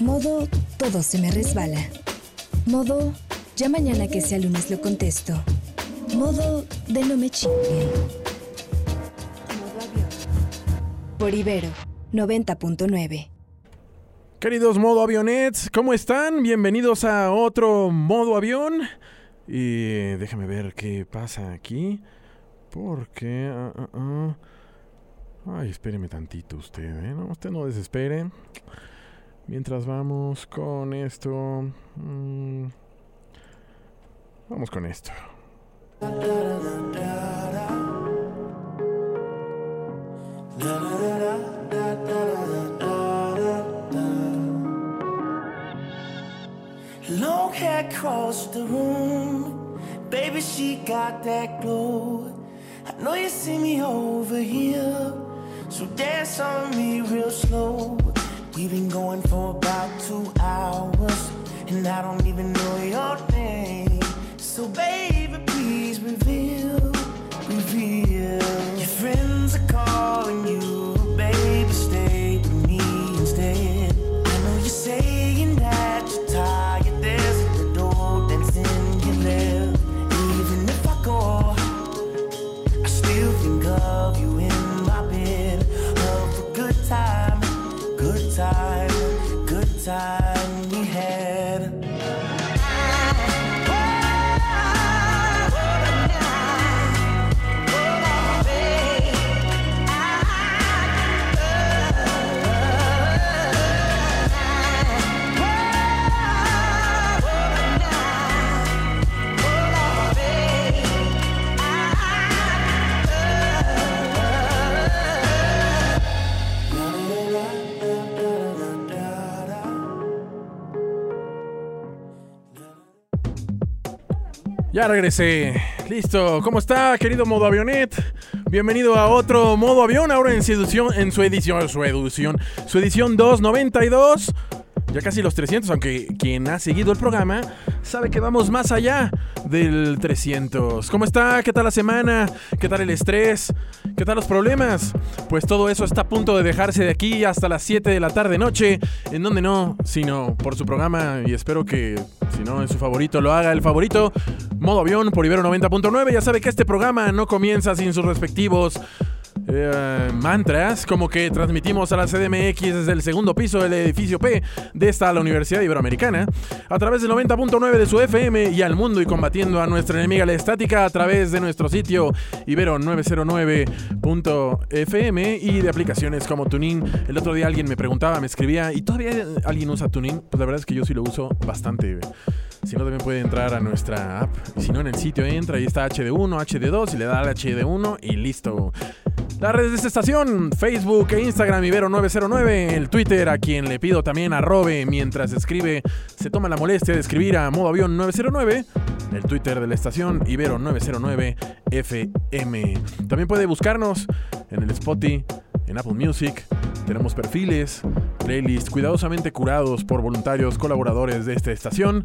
Modo todo se me resbala. Modo ya mañana que sea lunes lo contesto. Modo de no me chinguen. Por Ibero 90.9. Queridos modo avionets, ¿cómo están? Bienvenidos a otro modo avión. Y déjame ver qué pasa aquí. Porque... ah, ah, ah. Ay, espéreme tantito usted, ¿eh? No, usted no desespere. Mientras vamos con esto... mm, vamos con esto. Long hair across the room. Baby, she got that glow. I know you see me over here. So dance on me real slow. We've been going for about two hours. And I don't even know your name. So, baby, please reveal, reveal. Your friends are calling you. Time, Ya regresé. Listo. ¿Cómo está, querido modo avionet? Bienvenido a otro modo avión, ahora en su edición, en su edición, su edición, su edición 292. Ya casi los 300, aunque quien ha seguido el programa sabe que vamos más allá del 300. ¿Cómo está? ¿Qué tal la semana? ¿Qué tal el estrés? ¿Qué tal los problemas? Pues todo eso está a punto de dejarse de aquí hasta las 7 de la tarde noche, en donde no, sino por su programa y espero que si no es su favorito lo haga el favorito. Modo avión por Ibero 90.9. Ya sabe que este programa no comienza sin sus respectivos eh, mantras, como que transmitimos a la CDMX desde el segundo piso del edificio P de esta la Universidad Iberoamericana, a través del 90.9 de su FM y al mundo y combatiendo a nuestra enemiga la estática a través de nuestro sitio ibero909.fm y de aplicaciones como Tunin. El otro día alguien me preguntaba, me escribía, ¿y todavía alguien usa Tunin? Pues la verdad es que yo sí lo uso bastante. Si no, también puede entrar a nuestra app. Si no, en el sitio entra y está HD1, HD2 y le da al HD1 y listo. Las redes de esta estación, Facebook e Instagram Ibero909, el Twitter a quien le pido también arrobe mientras escribe, se toma la molestia de escribir a modo avión 909, el Twitter de la estación Ibero909 FM. También puede buscarnos en el Spotify, en Apple Music, tenemos perfiles, playlists cuidadosamente curados por voluntarios colaboradores de esta estación.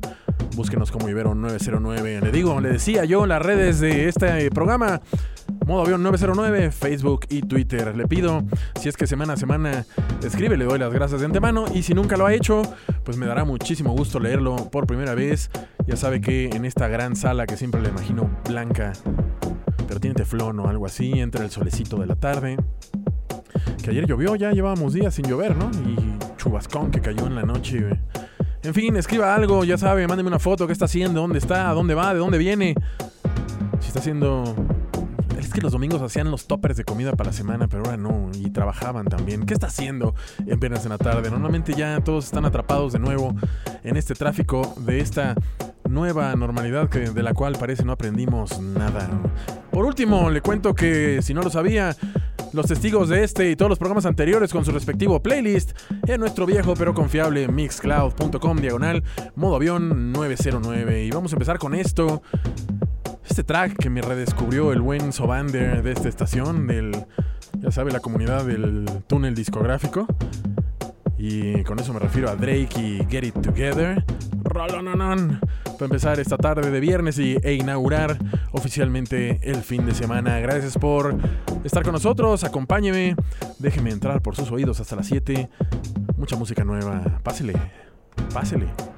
Búsquenos como Ibero909. Le digo, le decía yo las redes de este programa. Modo avión 909, Facebook y Twitter. Le pido, si es que semana a semana escribe, le doy las gracias de antemano. Y si nunca lo ha hecho, pues me dará muchísimo gusto leerlo por primera vez. Ya sabe que en esta gran sala que siempre le imagino blanca, pero tiene teflón o algo así, entra el solecito de la tarde. Que ayer llovió, ya llevábamos días sin llover, ¿no? Y chubascón que cayó en la noche. En fin, escriba algo, ya sabe, mándeme una foto, qué está haciendo, dónde está, dónde va, de dónde viene. Si está haciendo... Es que los domingos hacían los toppers de comida para la semana, pero ahora no, y trabajaban también. ¿Qué está haciendo en Penas en la tarde? Normalmente ya todos están atrapados de nuevo en este tráfico de esta nueva normalidad que, de la cual parece no aprendimos nada. Por último, le cuento que si no lo sabía, los testigos de este y todos los programas anteriores con su respectivo playlist en nuestro viejo pero confiable mixcloud.com diagonal modo avión 909. Y vamos a empezar con esto. Este track que me redescubrió el buen Sobander de esta estación, del, ya sabe, la comunidad del túnel discográfico. Y con eso me refiero a Drake y Get It Together. Rolononon. Para empezar esta tarde de viernes y, e inaugurar oficialmente el fin de semana. Gracias por estar con nosotros. Acompáñeme. Déjeme entrar por sus oídos hasta las 7. Mucha música nueva. Pásele, pásele.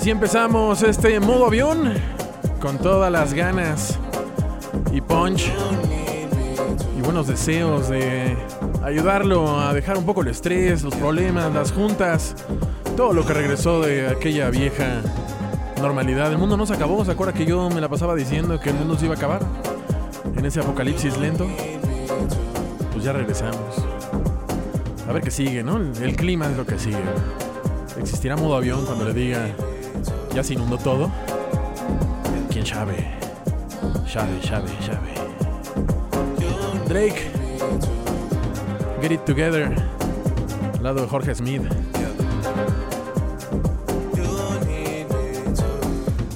Así empezamos este modo avión con todas las ganas y punch y buenos deseos de ayudarlo a dejar un poco el estrés, los problemas, las juntas, todo lo que regresó de aquella vieja normalidad. El mundo no se acabó, ¿se acuerda que yo me la pasaba diciendo que el mundo se iba a acabar? En ese apocalipsis lento. Pues ya regresamos. A ver qué sigue, ¿no? El clima es lo que sigue. ¿Existirá modo avión cuando le diga ya se inundó todo. ¿Quién sabe? Sabe, sabe, sabe. Drake. Get It Together. Al lado de Jorge Smith.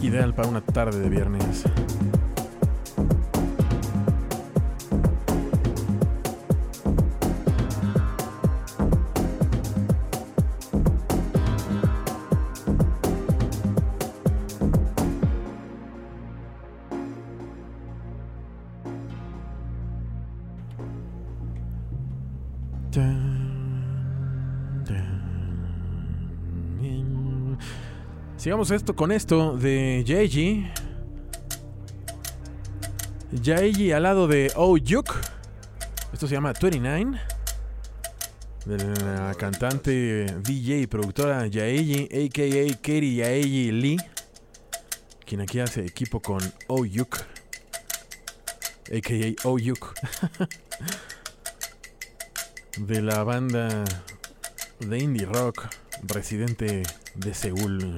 Ideal para una tarde de viernes. Sigamos esto con esto de Jaeji. Jaeji al lado de Oh. Esto se llama 29. De la cantante, DJ y productora Yaeji, a.k.a. Katie Yaeji Lee. Quien aquí hace equipo con Oh Yuk. A.k.a. Oh de la banda de indie rock residente de Seúl.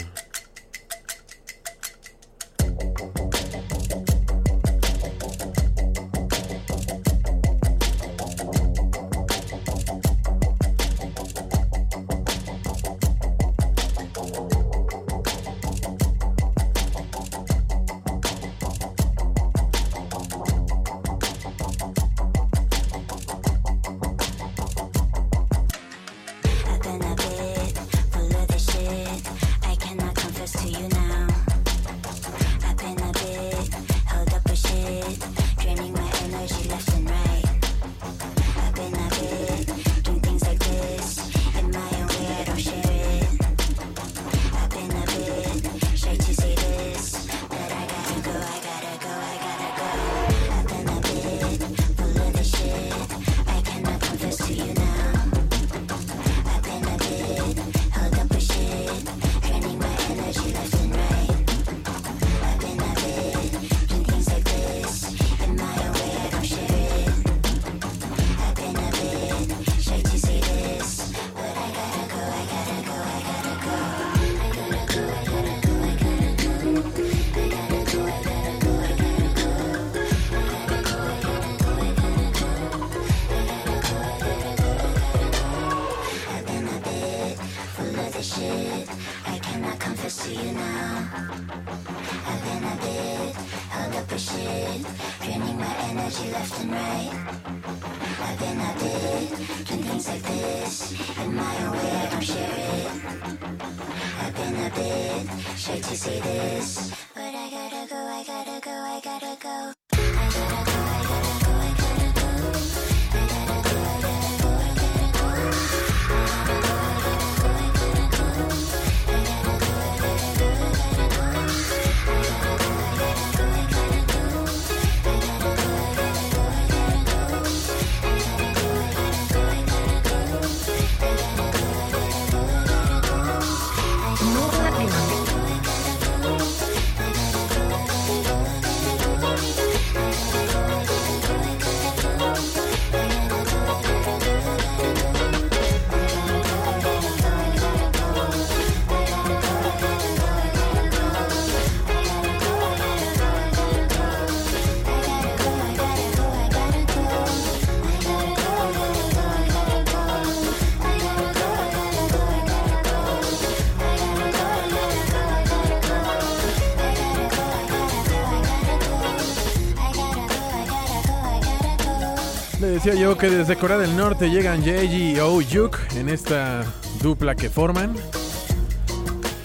Decía yo que desde Corea del Norte llegan Jeji y Oh Yuk en esta dupla que forman.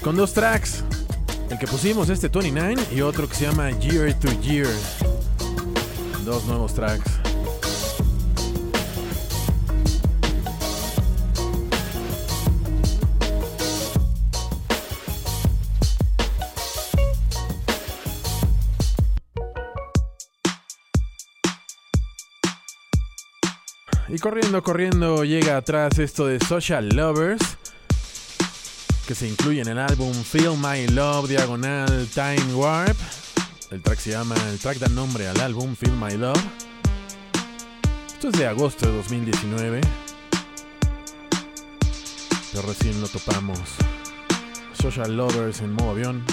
Con dos tracks. El que pusimos este 29 y otro que se llama Year to Year. Dos nuevos tracks. Corriendo, corriendo llega atrás esto de Social Lovers, que se incluye en el álbum Feel My Love Diagonal Time Warp. El track se llama, el track da nombre al álbum Feel My Love. Esto es de agosto de 2019. Pero recién lo topamos. Social Lovers en modo avión.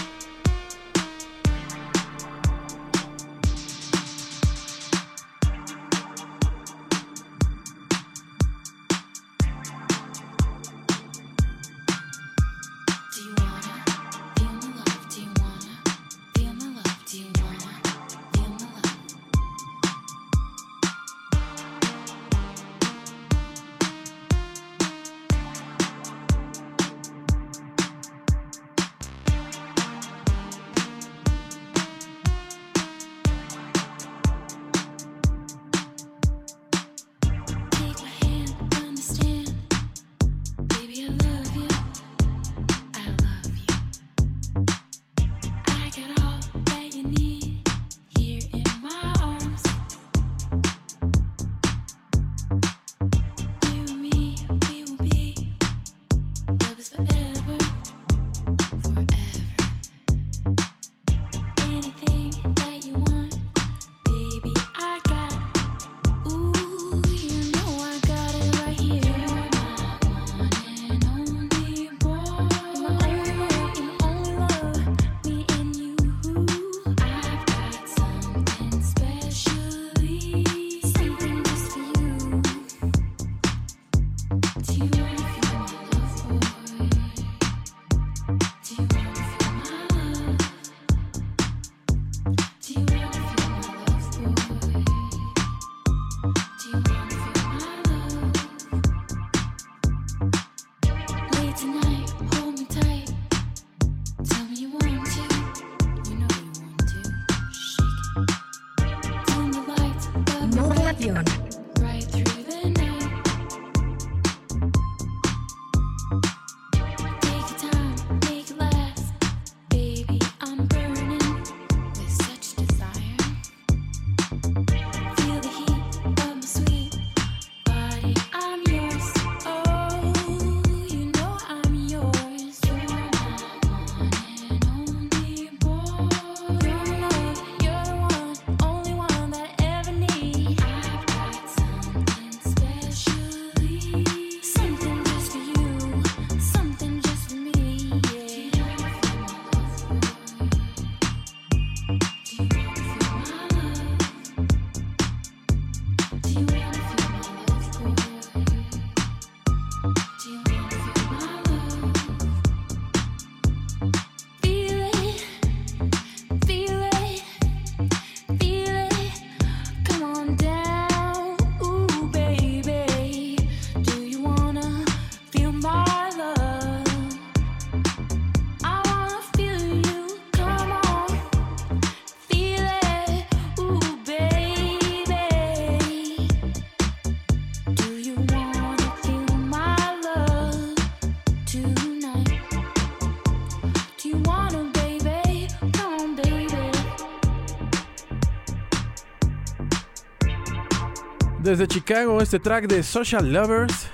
Desde Chicago, este track de Social Lovers,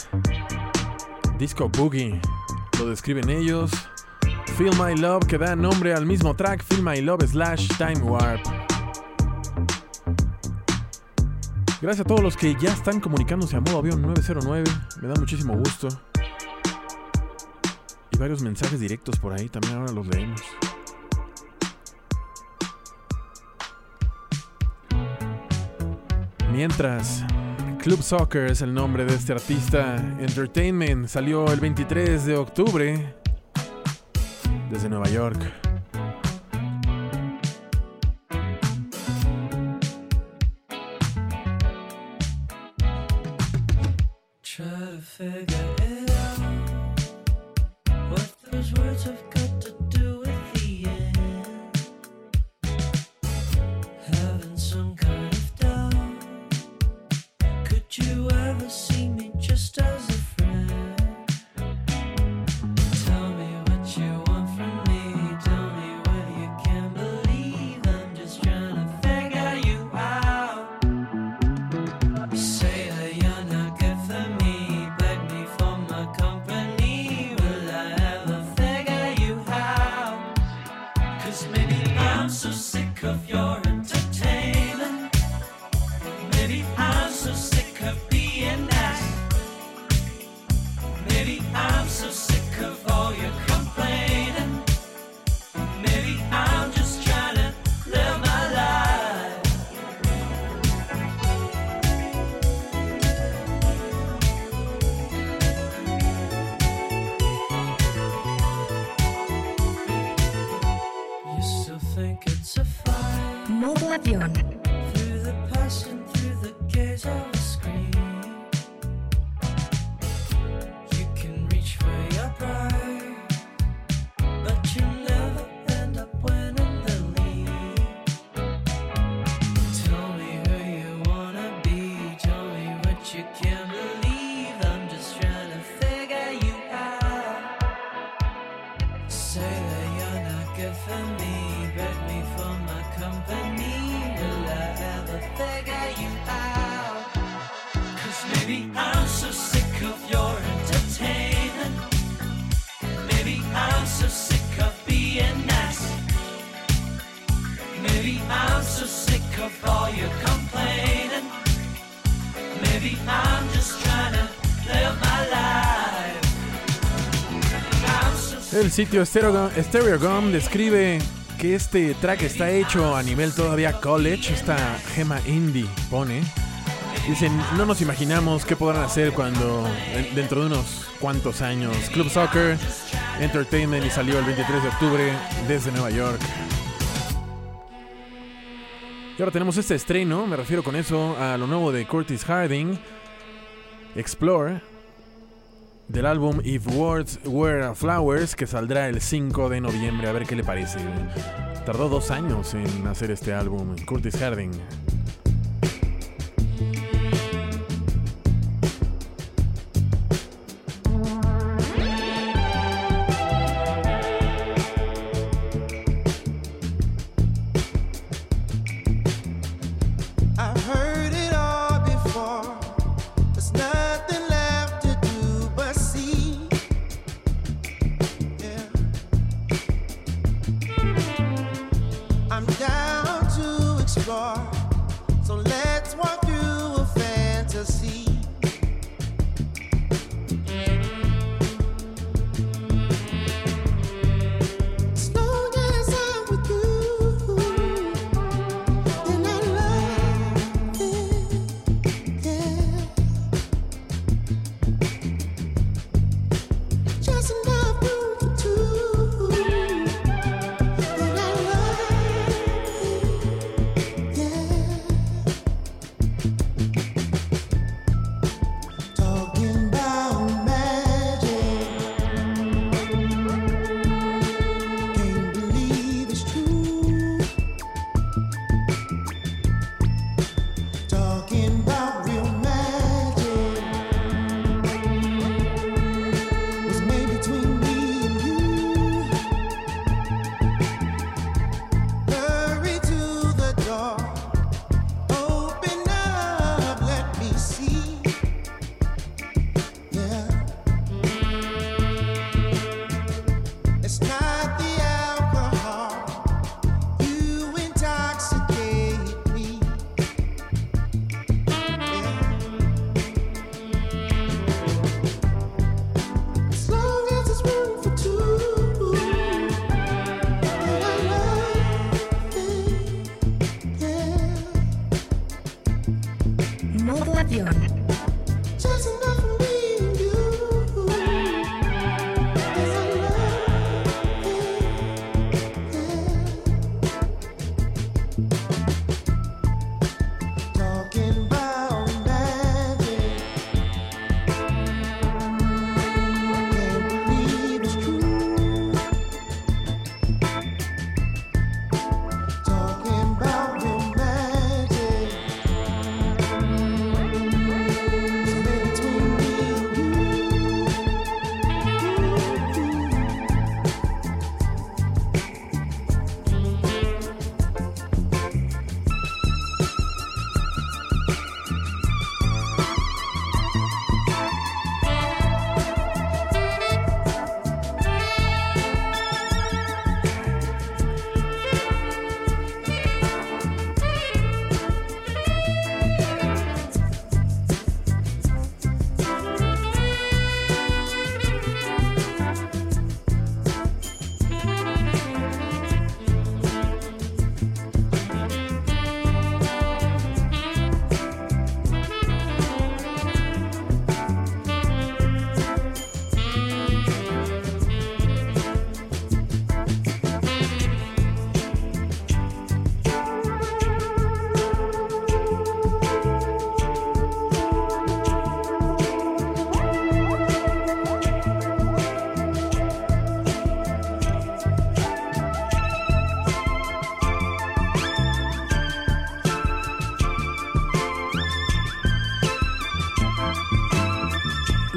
Disco Boogie, lo describen ellos. Feel My Love, que da nombre al mismo track, Feel My Love slash Time Warp. Gracias a todos los que ya están comunicándose a modo avión 909, me da muchísimo gusto. Y varios mensajes directos por ahí, también ahora los leemos. Mientras, Club Soccer es el nombre de este artista. Entertainment salió el 23 de octubre desde Nueva York. Sitio Stereogum describe que este track está hecho a nivel todavía college, esta gema indie pone. Dicen, no nos imaginamos qué podrán hacer cuando dentro de unos cuantos años. Club Soccer, Entertainment y salió el 23 de octubre desde Nueva York. Y ahora tenemos este estreno, me refiero con eso a lo nuevo de Curtis Harding, Explore, del álbum If Words Were Flowers, que saldrá el 5 de noviembre, a ver qué le parece. Tardó dos años en hacer este álbum, Curtis Harding.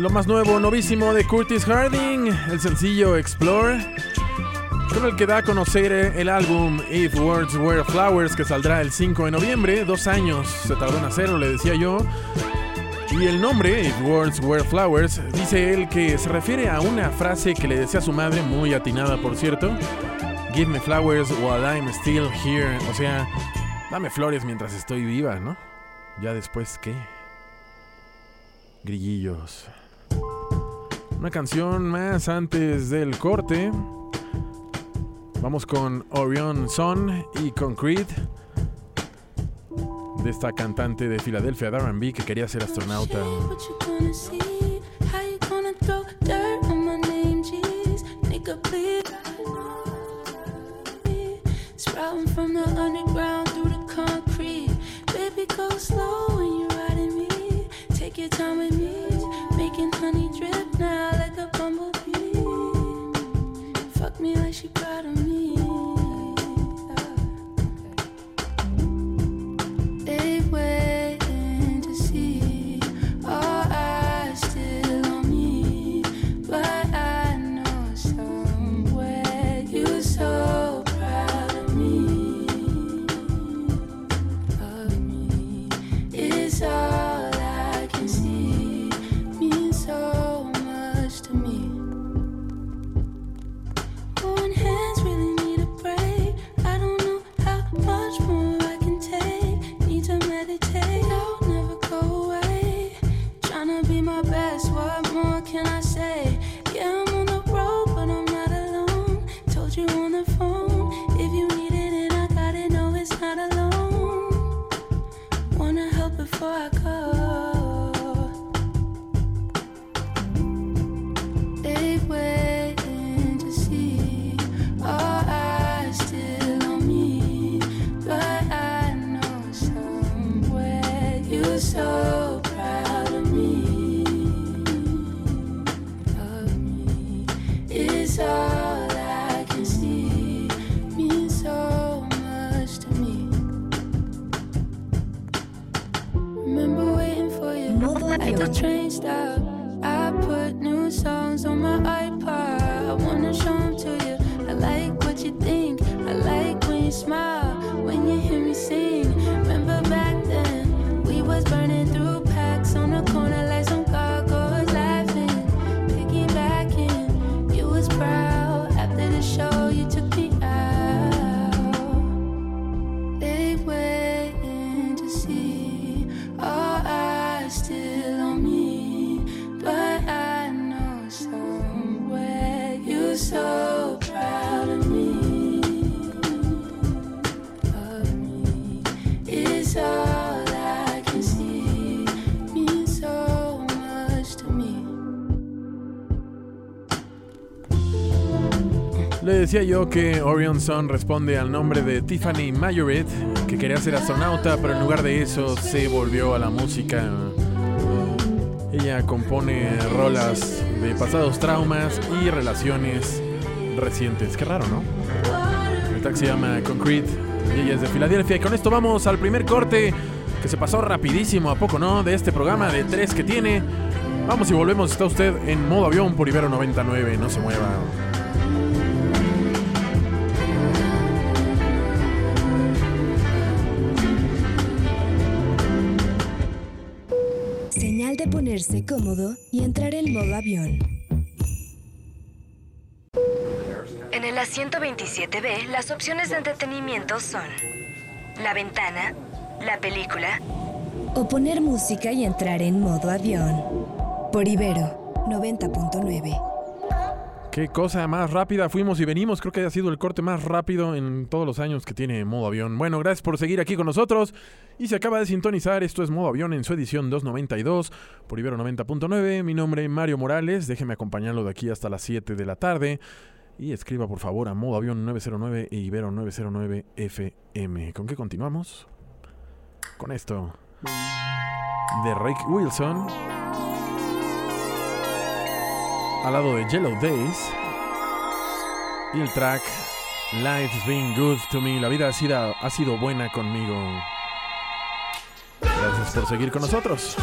Lo más nuevo, novísimo de Curtis Harding, el sencillo Explore, con el que da a conocer el álbum If Words Were Flowers, que saldrá el 5 de noviembre. Dos años se tardó en hacerlo, le decía yo. Y el nombre, If Words Were Flowers, dice él que se refiere a una frase que le decía su madre, muy atinada por cierto. Give me flowers while I'm still here. O sea, dame flores mientras estoy viva, ¿no? Ya después, ¿qué? Grillillos. Una canción más antes del corte. Vamos con Orion Son y Concrete. De esta cantante de Filadelfia, Darren B, que quería ser astronauta. Sprouting from the underground through the concrete. Baby, go slow when you're riding me. Take your time with me. Making honey now decía yo que Orion Sun responde al nombre de Tiffany Majoret, que quería ser astronauta, pero en lugar de eso se volvió a la música. Ella compone rolas de pasados traumas y relaciones recientes. Qué raro, ¿no? El track se llama Concrete y ella es de Filadelfia. Y con esto vamos al primer corte que se pasó rapidísimo, ¿a poco no? De este programa de tres que tiene. Vamos y volvemos. Está usted en modo avión por Ibero 99. No se mueva. Ponerse cómodo y entrar en modo avión. En el asiento 27B, las opciones de entretenimiento son la ventana, la película o poner música y entrar en modo avión. Por Ibero 90.9. Qué cosa más rápida fuimos y venimos. Creo que ha sido el corte más rápido en todos los años que tiene Modo Avión. Bueno, gracias por seguir aquí con nosotros. Y se acaba de sintonizar. Esto es Modo Avión en su edición 292 por Ibero 90.9. Mi nombre es Mario Morales. Déjeme acompañarlo de aquí hasta las 7 de la tarde. Y escriba por favor a Modo Avión 909 e Ibero 909 FM. ¿Con qué continuamos? Con esto. De Rick Wilson. Al lado de Yellow Days. Y el track Life's Been Good to Me. La vida ha sido, ha sido buena conmigo. Gracias por seguir con nosotros.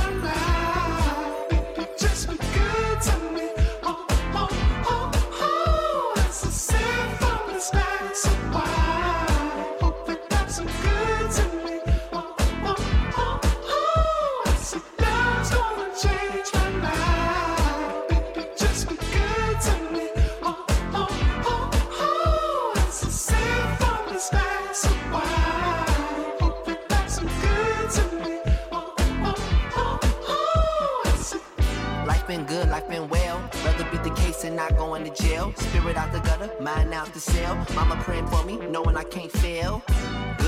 and not going to jail. Spirit out the gutter, mind out the cell. Mama praying for me, knowing I can't fail.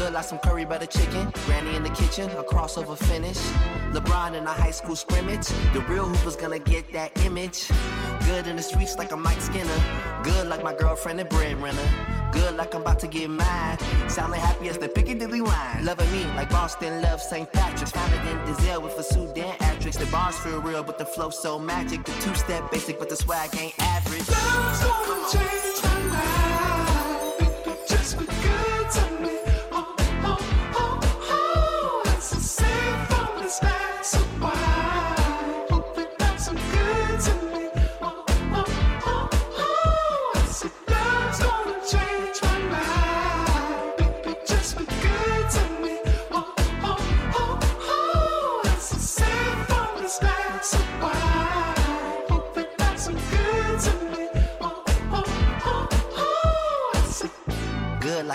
Good like some curry butter chicken. Granny in the kitchen, a crossover finish. LeBron in a high school scrimmage. The real Hooper's gonna get that image. Good in the streets like a Mike Skinner. Good like my girlfriend and breadwinner. Good like I'm about to get mine. Sounding happy as the Piccadilly line. Loving me like Boston loves St. Patrick's. Founded in Dizelle with a Sudan actress. The bars feel real, but the flow so magic. The two step basic, but the swag ain't average. Love's gonna change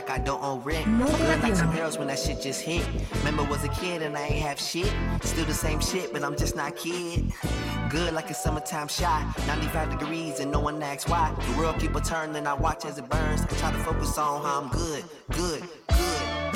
like I don't own rent. No Good like some heroes when that shit just hit. Remember was a kid and I ain't have shit. Still the same shit, but I'm just not kid. Good like a summertime shot. 95 degrees and no one asks why. The world keep a turning, I watch as it burns. I try to focus on how I'm good, good, good.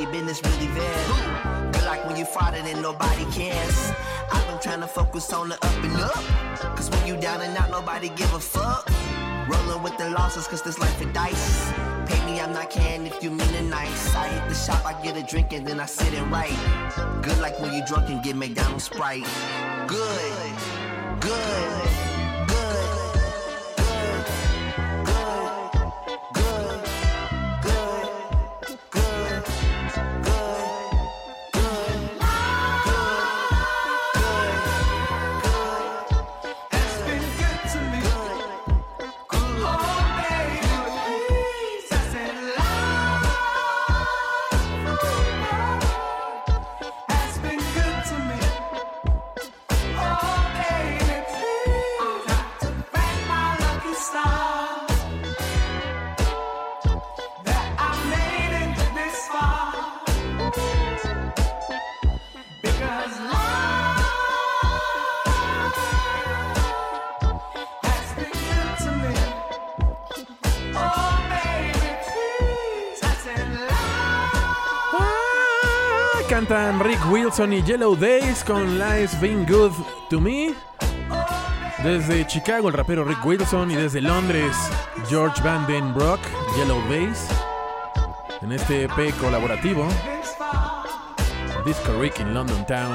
Everybody business really bad. Good like when you it and nobody cares. I've been trying to focus on the up and up. Cause when you down and out, nobody give a fuck. Rolling with the losses, cause this life is dice. Pay me, I'm not caring if you mean it nice. I hit the shop, I get a drink, and then I sit and write. Good like when you drunk and get McDonald's Sprite. Good, good, Yellow Days con Life's Been Good to Me. Desde Chicago, el rapero Rick Wilson. Y desde Londres, George Van Den Broek, Yellow Days. En este EP colaborativo, Disco Rick in London Town.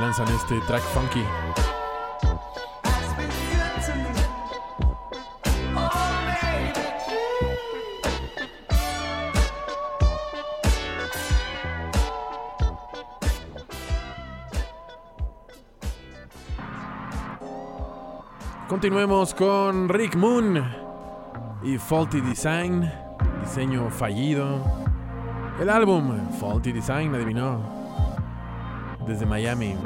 Lanzan este track funky. Continuemos con Rick Moon y Faulty Design, diseño fallido. El álbum Faulty Design, adivinó, desde Miami.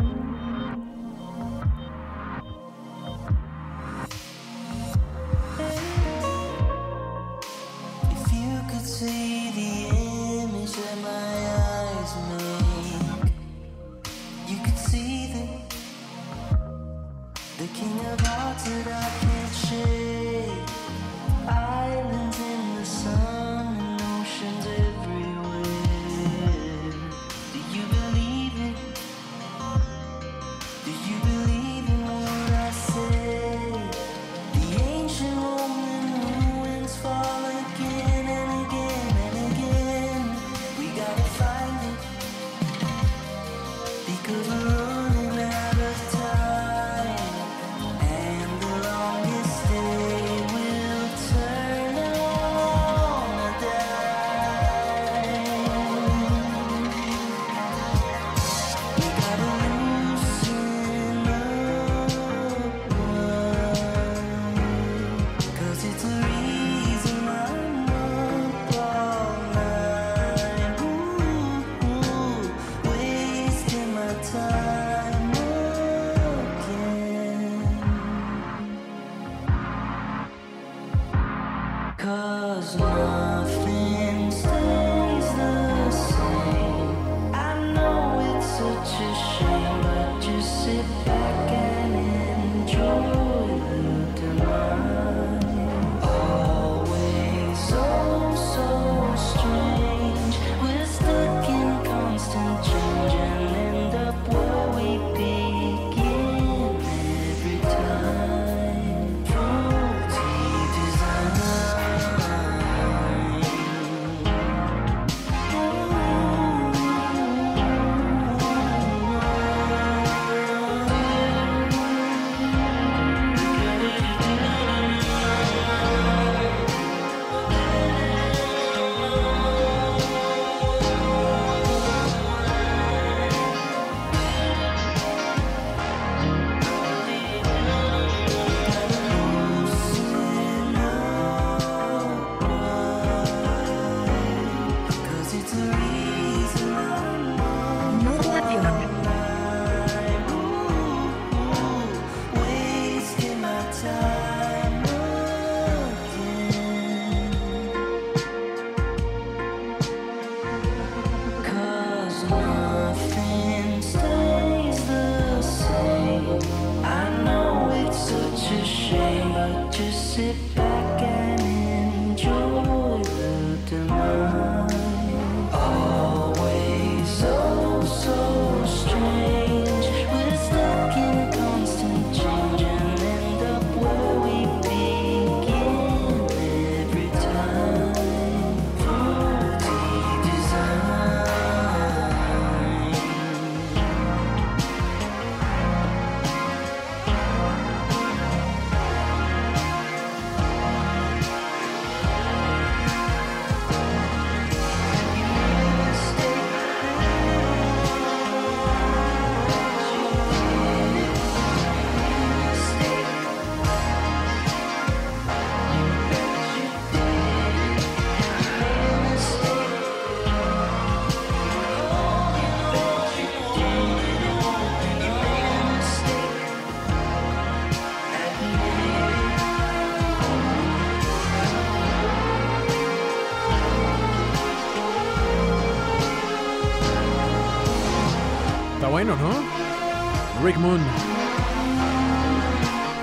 Rick Moon.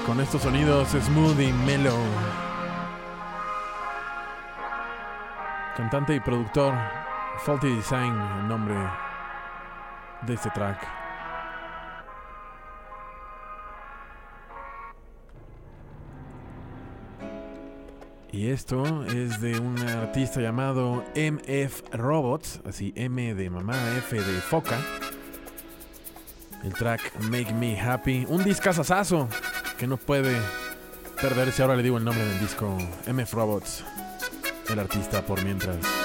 Con estos sonidos smooth y mellow. Cantante y productor, Faulty Design, el nombre de este track. Y esto es de un artista llamado MF Robots, así M de mamá, F de foca. El track Make Me Happy. Un discazazazo que no puede perderse. Ahora le digo el nombre del disco. MF Robots. El artista por mientras.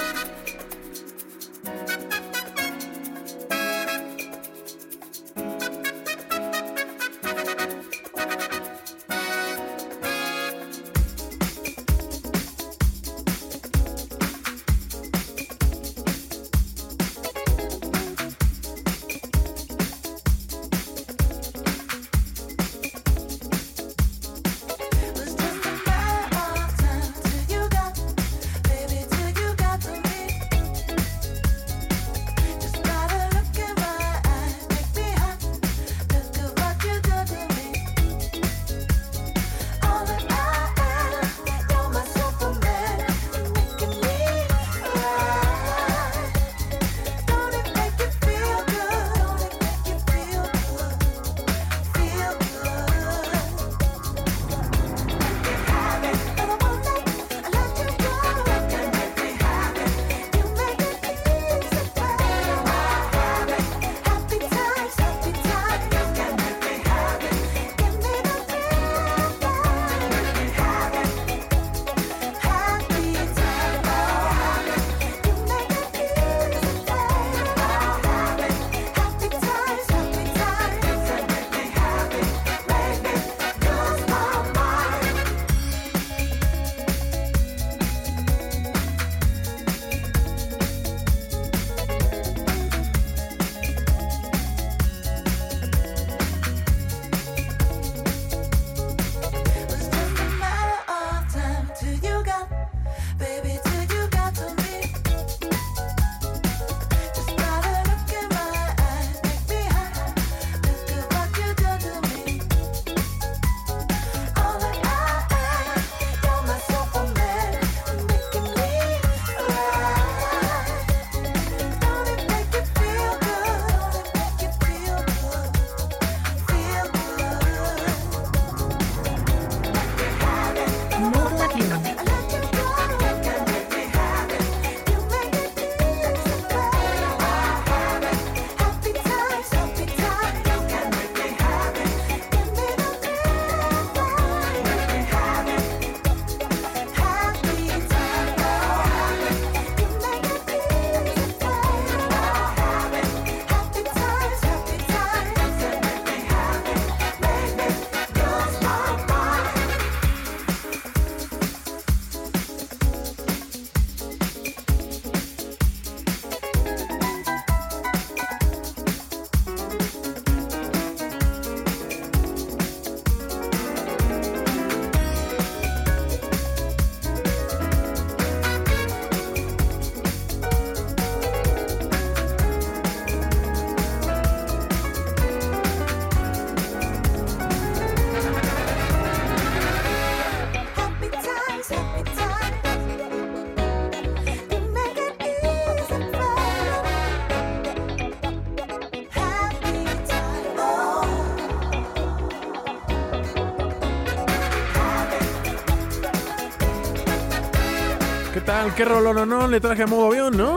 Tal? ¿Qué rollo no? Le traje a modo avión, ¿no?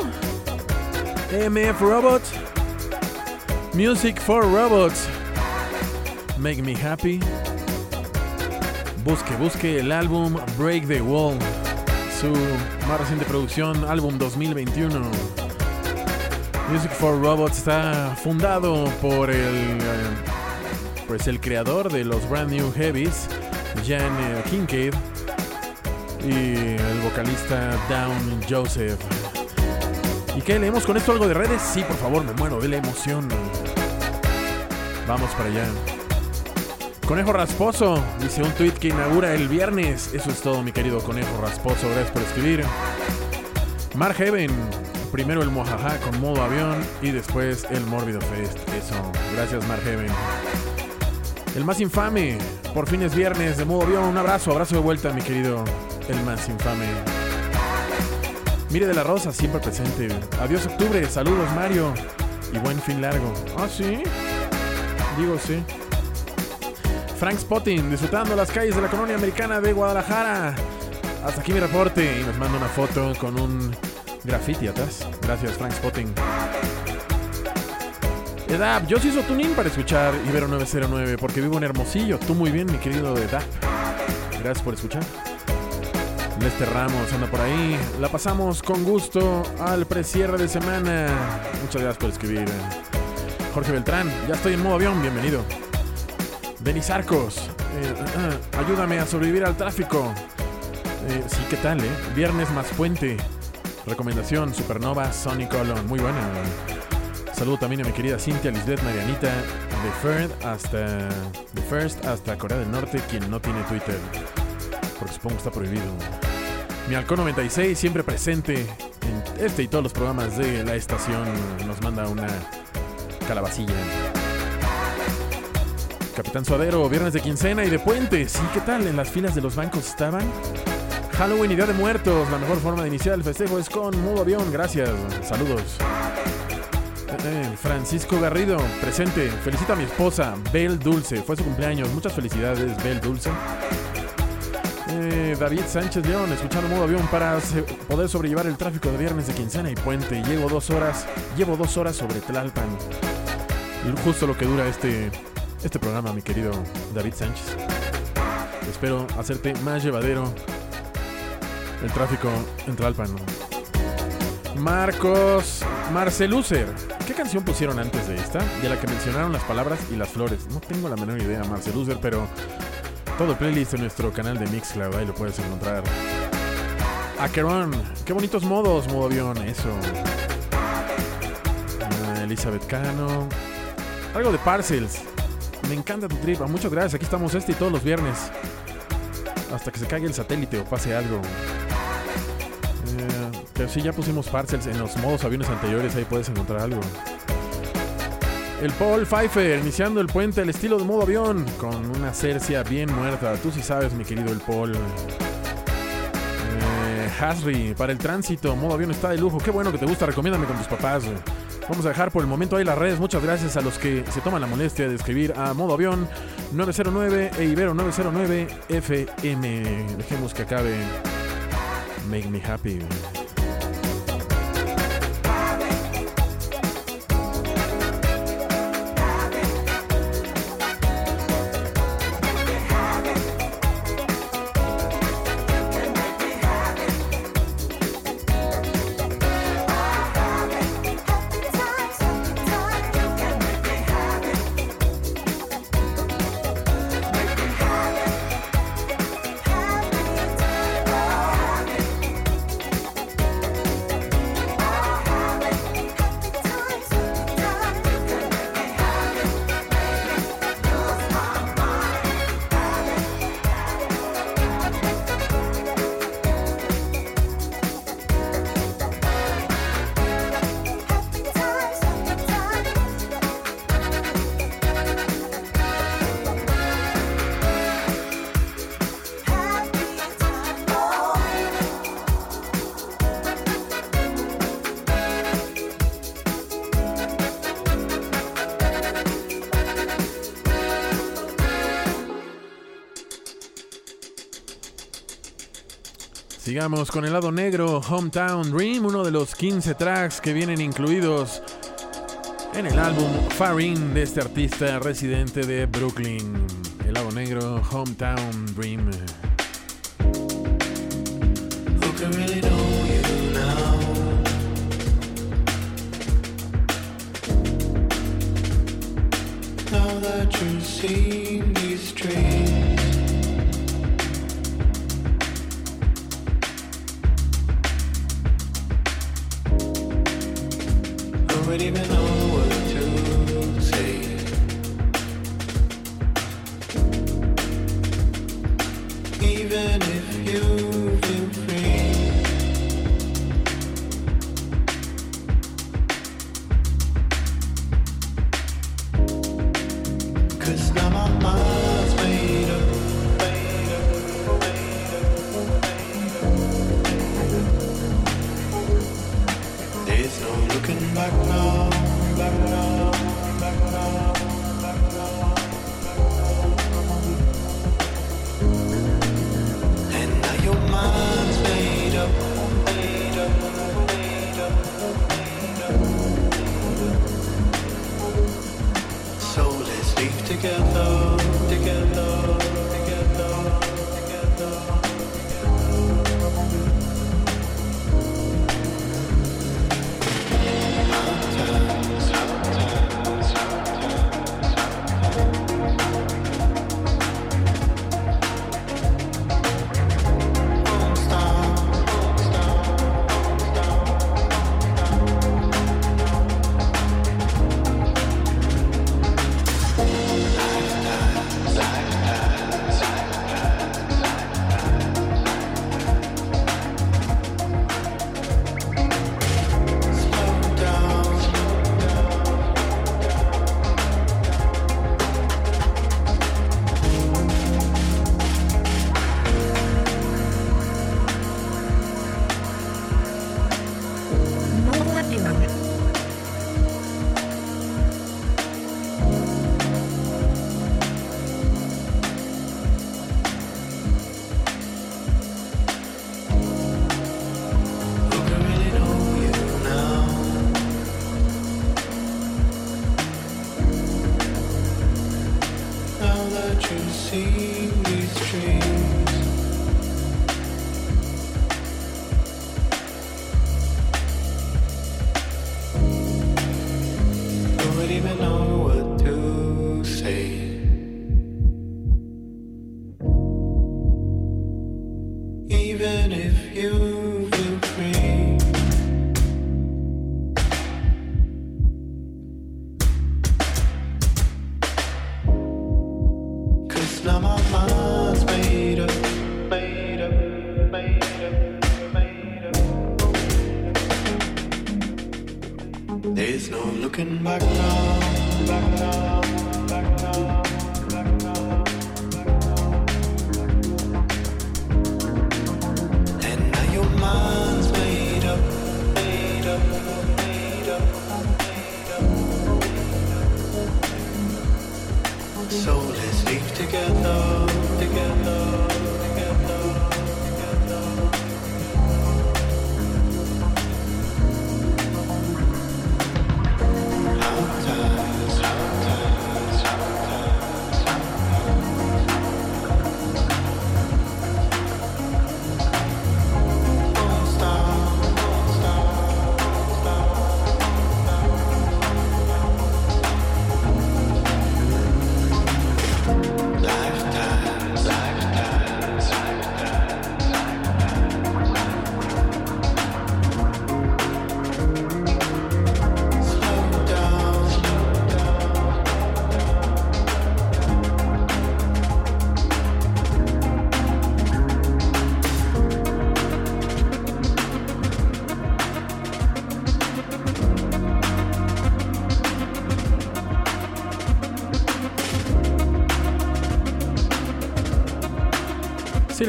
MF Robots. Music for Robots. Make Me Happy. Busque, busque el álbum Break the Wall. Su más reciente producción, álbum 2021. Music for Robots está fundado por el, eh, pues el creador de los Brand New Heavies, Jan eh, Kincaid, y el vocalista Down Joseph. ¿Y qué? ¿Leemos con esto algo de redes? Sí, por favor, me muero de la emoción. Vamos para allá. Conejo Rasposo dice un tweet que inaugura el viernes. Eso es todo, mi querido Conejo Rasposo. Gracias por escribir. Mark Heaven. Primero el Mojaja con modo avión y después el Mórbido Fest. Eso. Gracias, Mark Heaven. El más infame. Por fin es viernes de modo avión. Un abrazo, abrazo de vuelta, mi querido. El más infame. Mire de la Rosa, siempre presente. Adiós, octubre. Saludos, Mario. Y buen fin largo. Ah, sí. Digo, sí. Frank Spotting, disfrutando las calles de la colonia americana de Guadalajara. Hasta aquí mi reporte y nos manda una foto con un graffiti atrás. Gracias, Frank Spotting. Edap, yo sí hizo tuning para escuchar Ibero 909 porque vivo en Hermosillo. Tú muy bien, mi querido Edap. Gracias por escuchar. Lester Ramos anda por ahí. La pasamos con gusto al precierre de semana. Muchas gracias por escribir. Jorge Beltrán, ya estoy en modo avión, bienvenido. Denis Arcos, eh, uh, ayúdame a sobrevivir al tráfico. Eh, sí, ¿qué tal, eh? Viernes más puente. Recomendación, Supernova, Sonic Colon. Muy buena. Saludo también a mi querida Cintia Lisbeth Marianita, de First hasta, de First hasta Corea del Norte, quien no tiene Twitter. Porque supongo que está prohibido. Mi Halcón 96, siempre presente en este y todos los programas de la estación, nos manda una calabacilla. Capitán Suadero, viernes de quincena y de puente. Sí, ¿qué tal? En las filas de los bancos estaban. Halloween y Día de Muertos. La mejor forma de iniciar el festejo es con modo avión. Gracias. Saludos. Eh, eh, Francisco Garrido, presente. Felicita a mi esposa, Bel Dulce. Fue su cumpleaños. Muchas felicidades, Bel Dulce. David Sánchez León, escuchando modo avión para poder sobrellevar el tráfico de viernes de quincena y puente. Llevo dos horas, llevo dos horas sobre Tlalpan. Justo lo que dura este este programa, mi querido David Sánchez. Espero hacerte más llevadero el tráfico en Tlalpan. Marcos Marcelucer. ¿Qué canción pusieron antes de esta? De la que mencionaron las palabras y las flores. No tengo la menor idea, Marcelucer, pero todo el playlist en nuestro canal de Mixcloud, ahí lo puedes encontrar. Akeron, qué bonitos modos, modo avión, eso. Ah, Elizabeth Cano. Algo de Parcels. Me encanta tu trip. Muchas gracias. Aquí estamos este y todos los viernes. Hasta que se caiga el satélite o pase algo. Eh, pero sí, ya pusimos parcels en los modos aviones anteriores. Ahí puedes encontrar algo. El Paul Pfeiffer iniciando el puente al estilo de modo avión. Con una cercia bien muerta. Tú sí sabes, mi querido el Paul. Eh, Hasri, para el tránsito, modo avión está de lujo. Qué bueno que te gusta. Recomiéndame con tus papás. Vamos a dejar por el momento ahí las redes. Muchas gracias a los que se toman la molestia de escribir a modo avión 909 e Ibero 909 FM. Dejemos que acabe. Make me happy. Sigamos con el lado negro, Hometown Dream, uno de los 15 tracks que vienen incluidos en el álbum Far In de este artista residente de Brooklyn. El lado negro, Hometown Dream.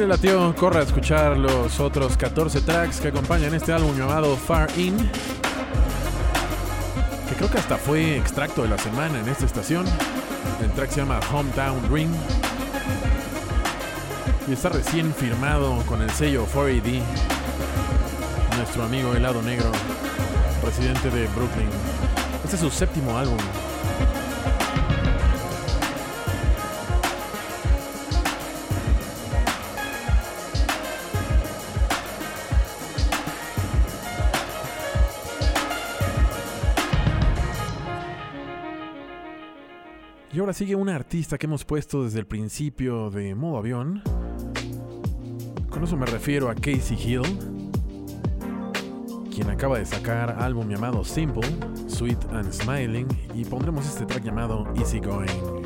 Le latió, corra a escuchar los otros 14 tracks que acompañan este álbum llamado Far In. Que creo que hasta fue extracto de la semana en esta estación. El track se llama Hometown Ring. Y está recién firmado con el sello 4AD. Nuestro amigo Helado Negro, residente de Brooklyn. Este es su séptimo álbum. Ahora sigue una artista que hemos puesto desde el principio de modo avión. Con eso me refiero a Casey Hill, quien acaba de sacar álbum llamado Simple, Sweet and Smiling, y pondremos este track llamado Easy Going.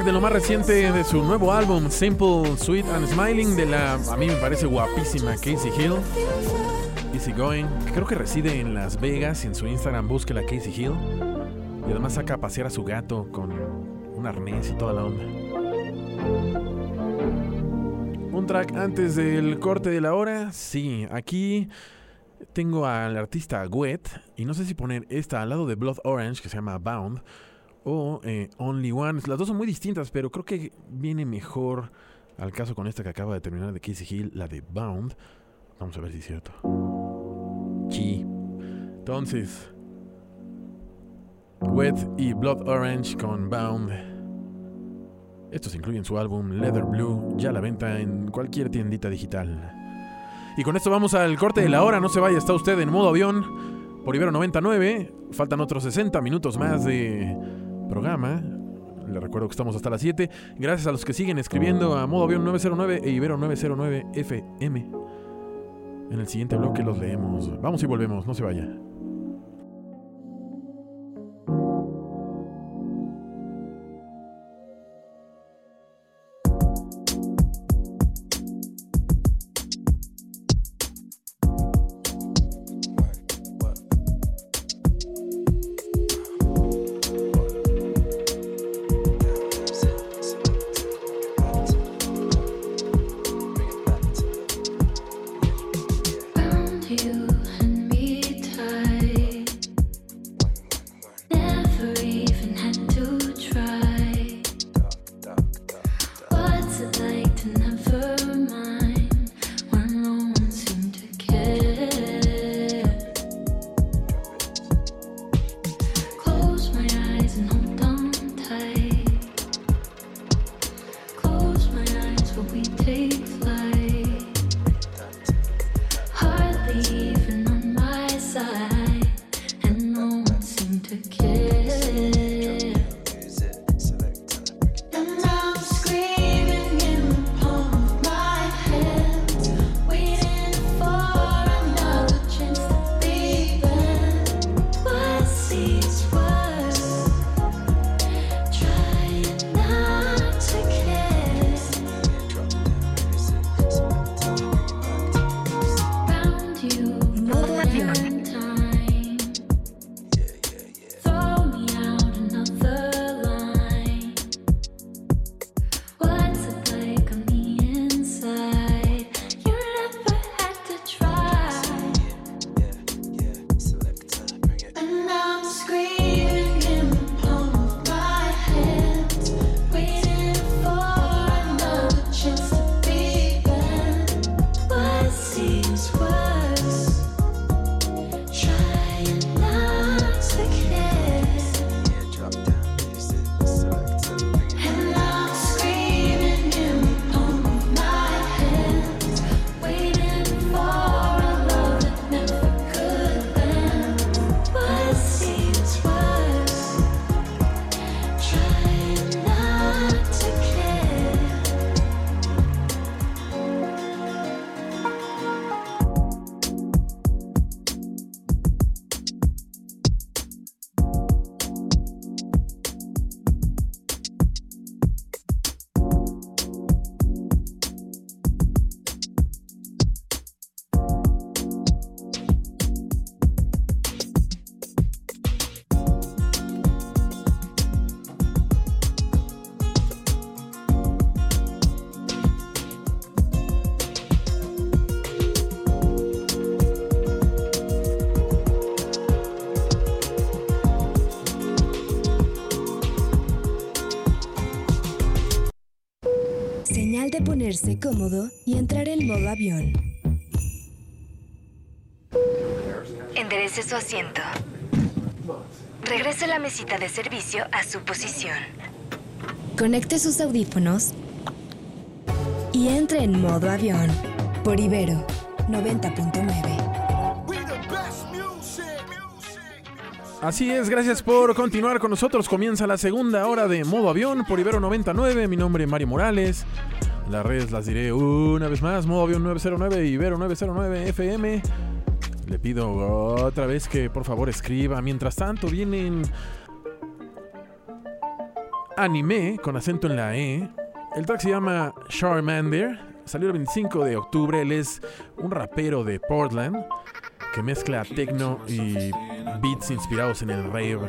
De lo más reciente de su nuevo álbum, Simple, Sweet and Smiling, de la, a mí me parece guapísima Casey Hill. Easy Going, creo que reside en Las Vegas y en su Instagram busque la Casey Hill. Y además saca a pasear a su gato con un arnés y toda la onda. Un track antes del corte de la hora, sí, aquí tengo al artista Wet y no sé si poner esta al lado de Blood Orange que se llama Bound o eh, Only One. Las dos son muy distintas, pero creo que viene mejor al caso con esta que acaba de terminar de Casey Hill, la de Bound. Vamos a ver si es cierto. Sí. Entonces, Wet y Blood Orange con Bound. Estos incluyen su álbum Leather Blue, ya a la venta en cualquier tiendita digital. Y con esto vamos al corte de la hora. No se vaya, está usted en modo avión por Ibero 99. Faltan otros 60 minutos más de programa. Le recuerdo que estamos hasta las 7. Gracias a los que siguen escribiendo a modo avión 909 e Ibero 909 FM. En el siguiente bloque los leemos. Vamos y volvemos, no se vaya. Ponerse cómodo y entrar en modo avión. Enderece su asiento. Regrese la mesita de servicio a su posición. Conecte sus audífonos y entre en modo avión por Ibero 90.9. Así es, gracias por continuar con nosotros. Comienza la segunda hora de modo avión por Ibero 99. Mi nombre es Mario Morales. Las redes las diré una vez más. Modo avión 909 Ibero 909 FM. Le pido otra vez que por favor escriba. Mientras tanto vienen anime con acento en la E. El track se llama Charmander. Salió el 25 de octubre. Él es un rapero de Portland que mezcla techno y beats inspirados en el rave.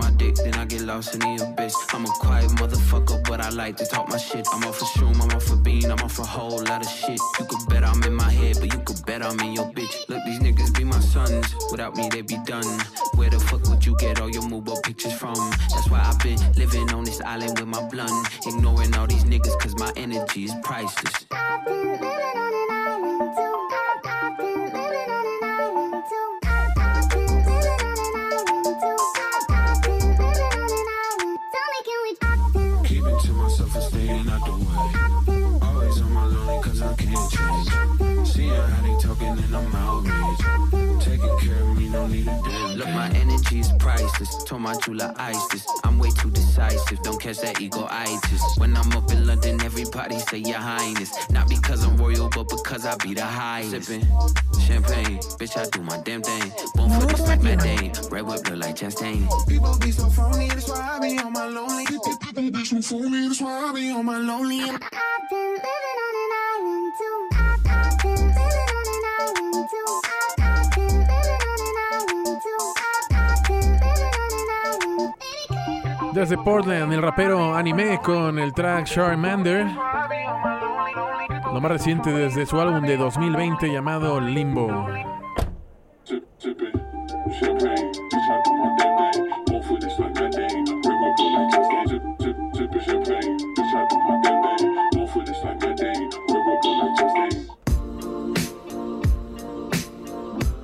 lost in the abyss. I'm a quiet motherfucker, but I like to talk my shit. I'm off a shroom, I'm off a bean, I'm off a whole lot of shit. You could bet I'm in my head, but you could bet I'm in your bitch. Look, these niggas be my sons. Without me, they be done. Where the fuck would you get all your mobile pictures from? That's why I've been living on this island with my blunt. Ignoring all these niggas, cause my energy is priceless. Priceless. Told my jeweler ice this. I'm way too decisive. Don't catch that ego itis. When I'm up in London, everybody say your highness. Not because I'm royal, but because I be the highest. Sipping champagne, bitch, I do my damn thing. Born for this like Matt Red whip look like Chastain. People be so phony, that's why I be on my lonely. People be so phony, that's why I be on my lonely. I've been living Desde Portland, el rapero Anime con el track Charmander. Lo más reciente desde su álbum de 2020 llamado Limbo.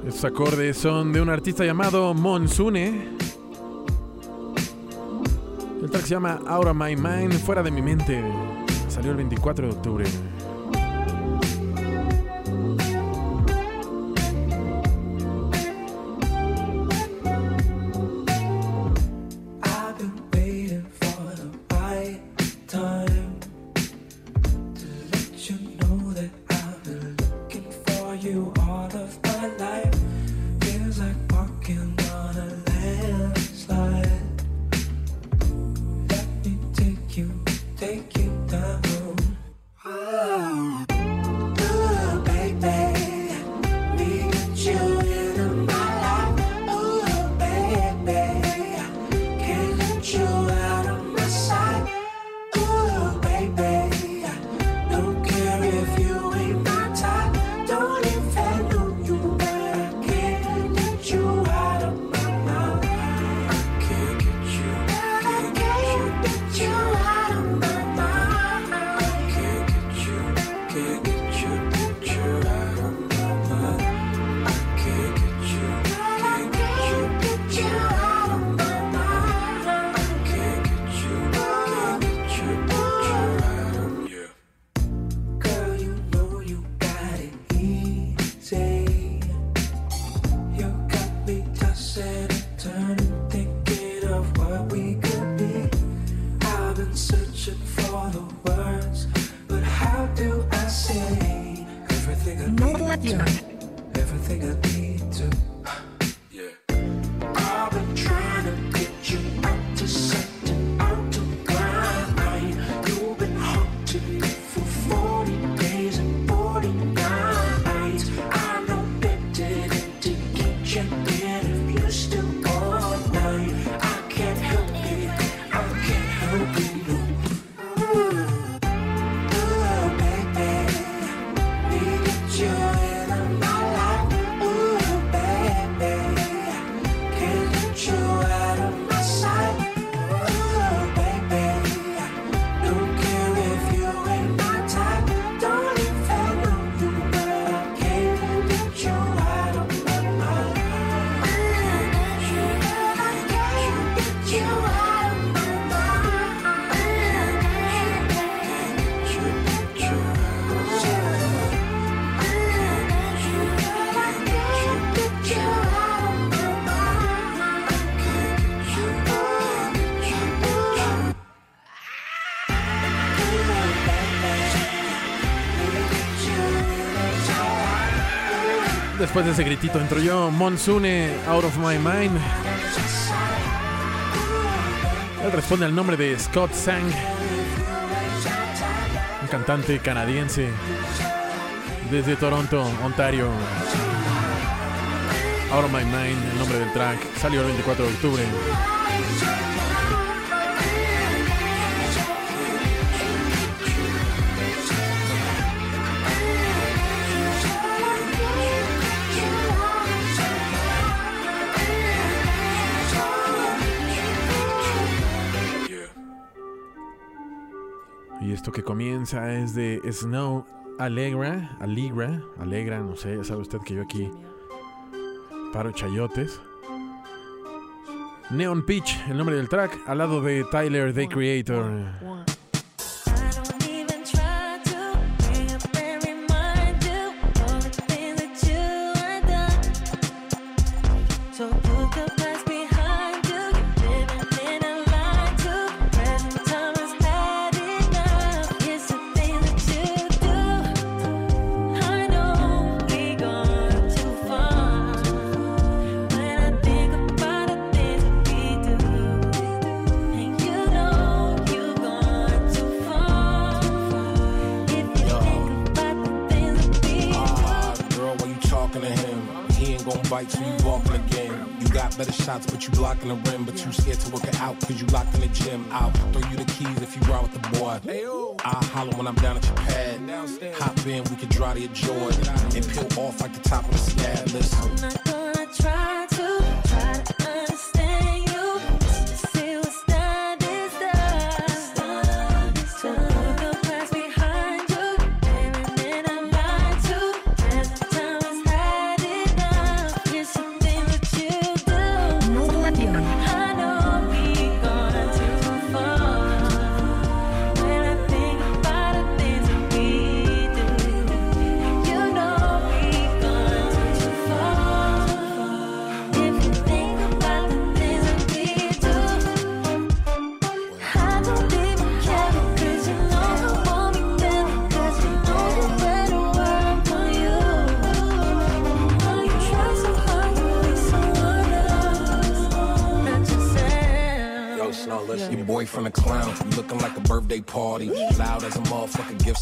Estos acordes son de un artista llamado Monsune. Se llama Out of My Mind, fuera de mi mente. Salió el 24 de octubre. Después de ese gritito entro yo, Monsune, Out of My Mind. Él responde al nombre de Scott Sang, un cantante canadiense desde Toronto, Ontario. Out of My Mind, el nombre del track, salió el 24 de octubre. Es de Snow Alegra, Alegra, Alegra, no sé, sabe usted que yo aquí paro chayotes. Neon Peach, el nombre del track, al lado de Tyler, The Creator.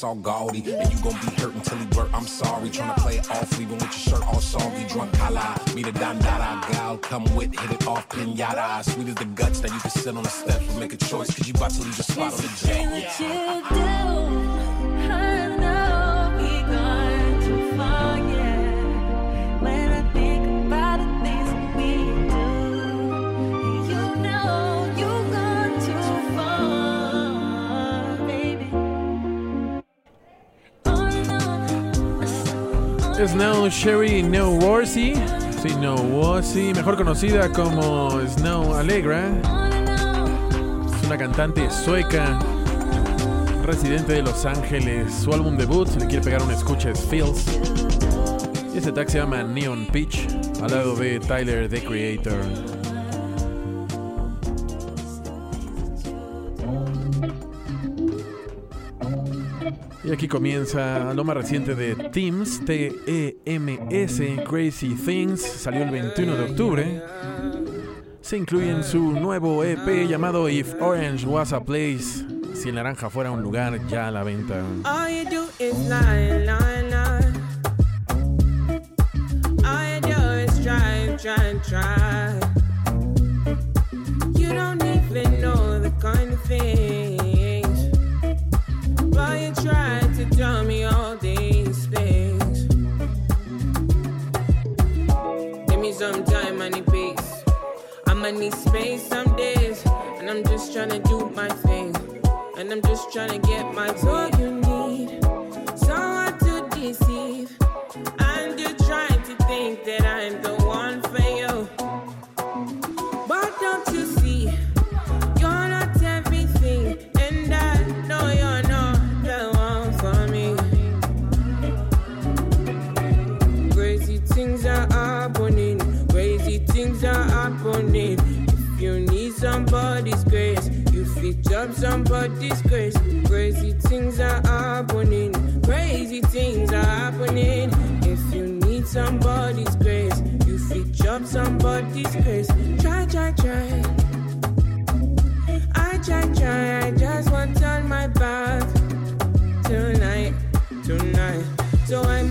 All gaudy. And you gon' be hurt until he work. I'm sorry. Tryna play it off, leaving with your shirt all soggy. Drunk kala, me the dandara gal. Come with, hit it off, pinata. Sweet as the guts that you can sit on the steps and make a choice. Cause you about to leave the spot on the jet. Snow Sherry No Worsey, sí, No Worsey, mejor conocida como Snow Allegra. Es una cantante sueca, residente de Los Ángeles. Su álbum debut, si le quiere pegar un escucha, es Feels. Y este tag se llama Neon Peach, al lado de Tyler, The Creator. Y aquí comienza lo más reciente de Teams, T-E-M-S, Crazy Things, salió el 21 de octubre. Se incluye en su nuevo EP llamado If Orange Was a Place, si el naranja fuera un lugar ya a la venta. You don't even know the kind of thing. I'ma need space some days, and I'm just trying to do my thing, and I'm just trying to get my way. you need someone to deceive, somebody's grace. Crazy things are happening. Crazy things are happening. If you need somebody's grace. You fit job somebody's grace. Try, try, try. I try, try. I just want on my back tonight, tonight. So I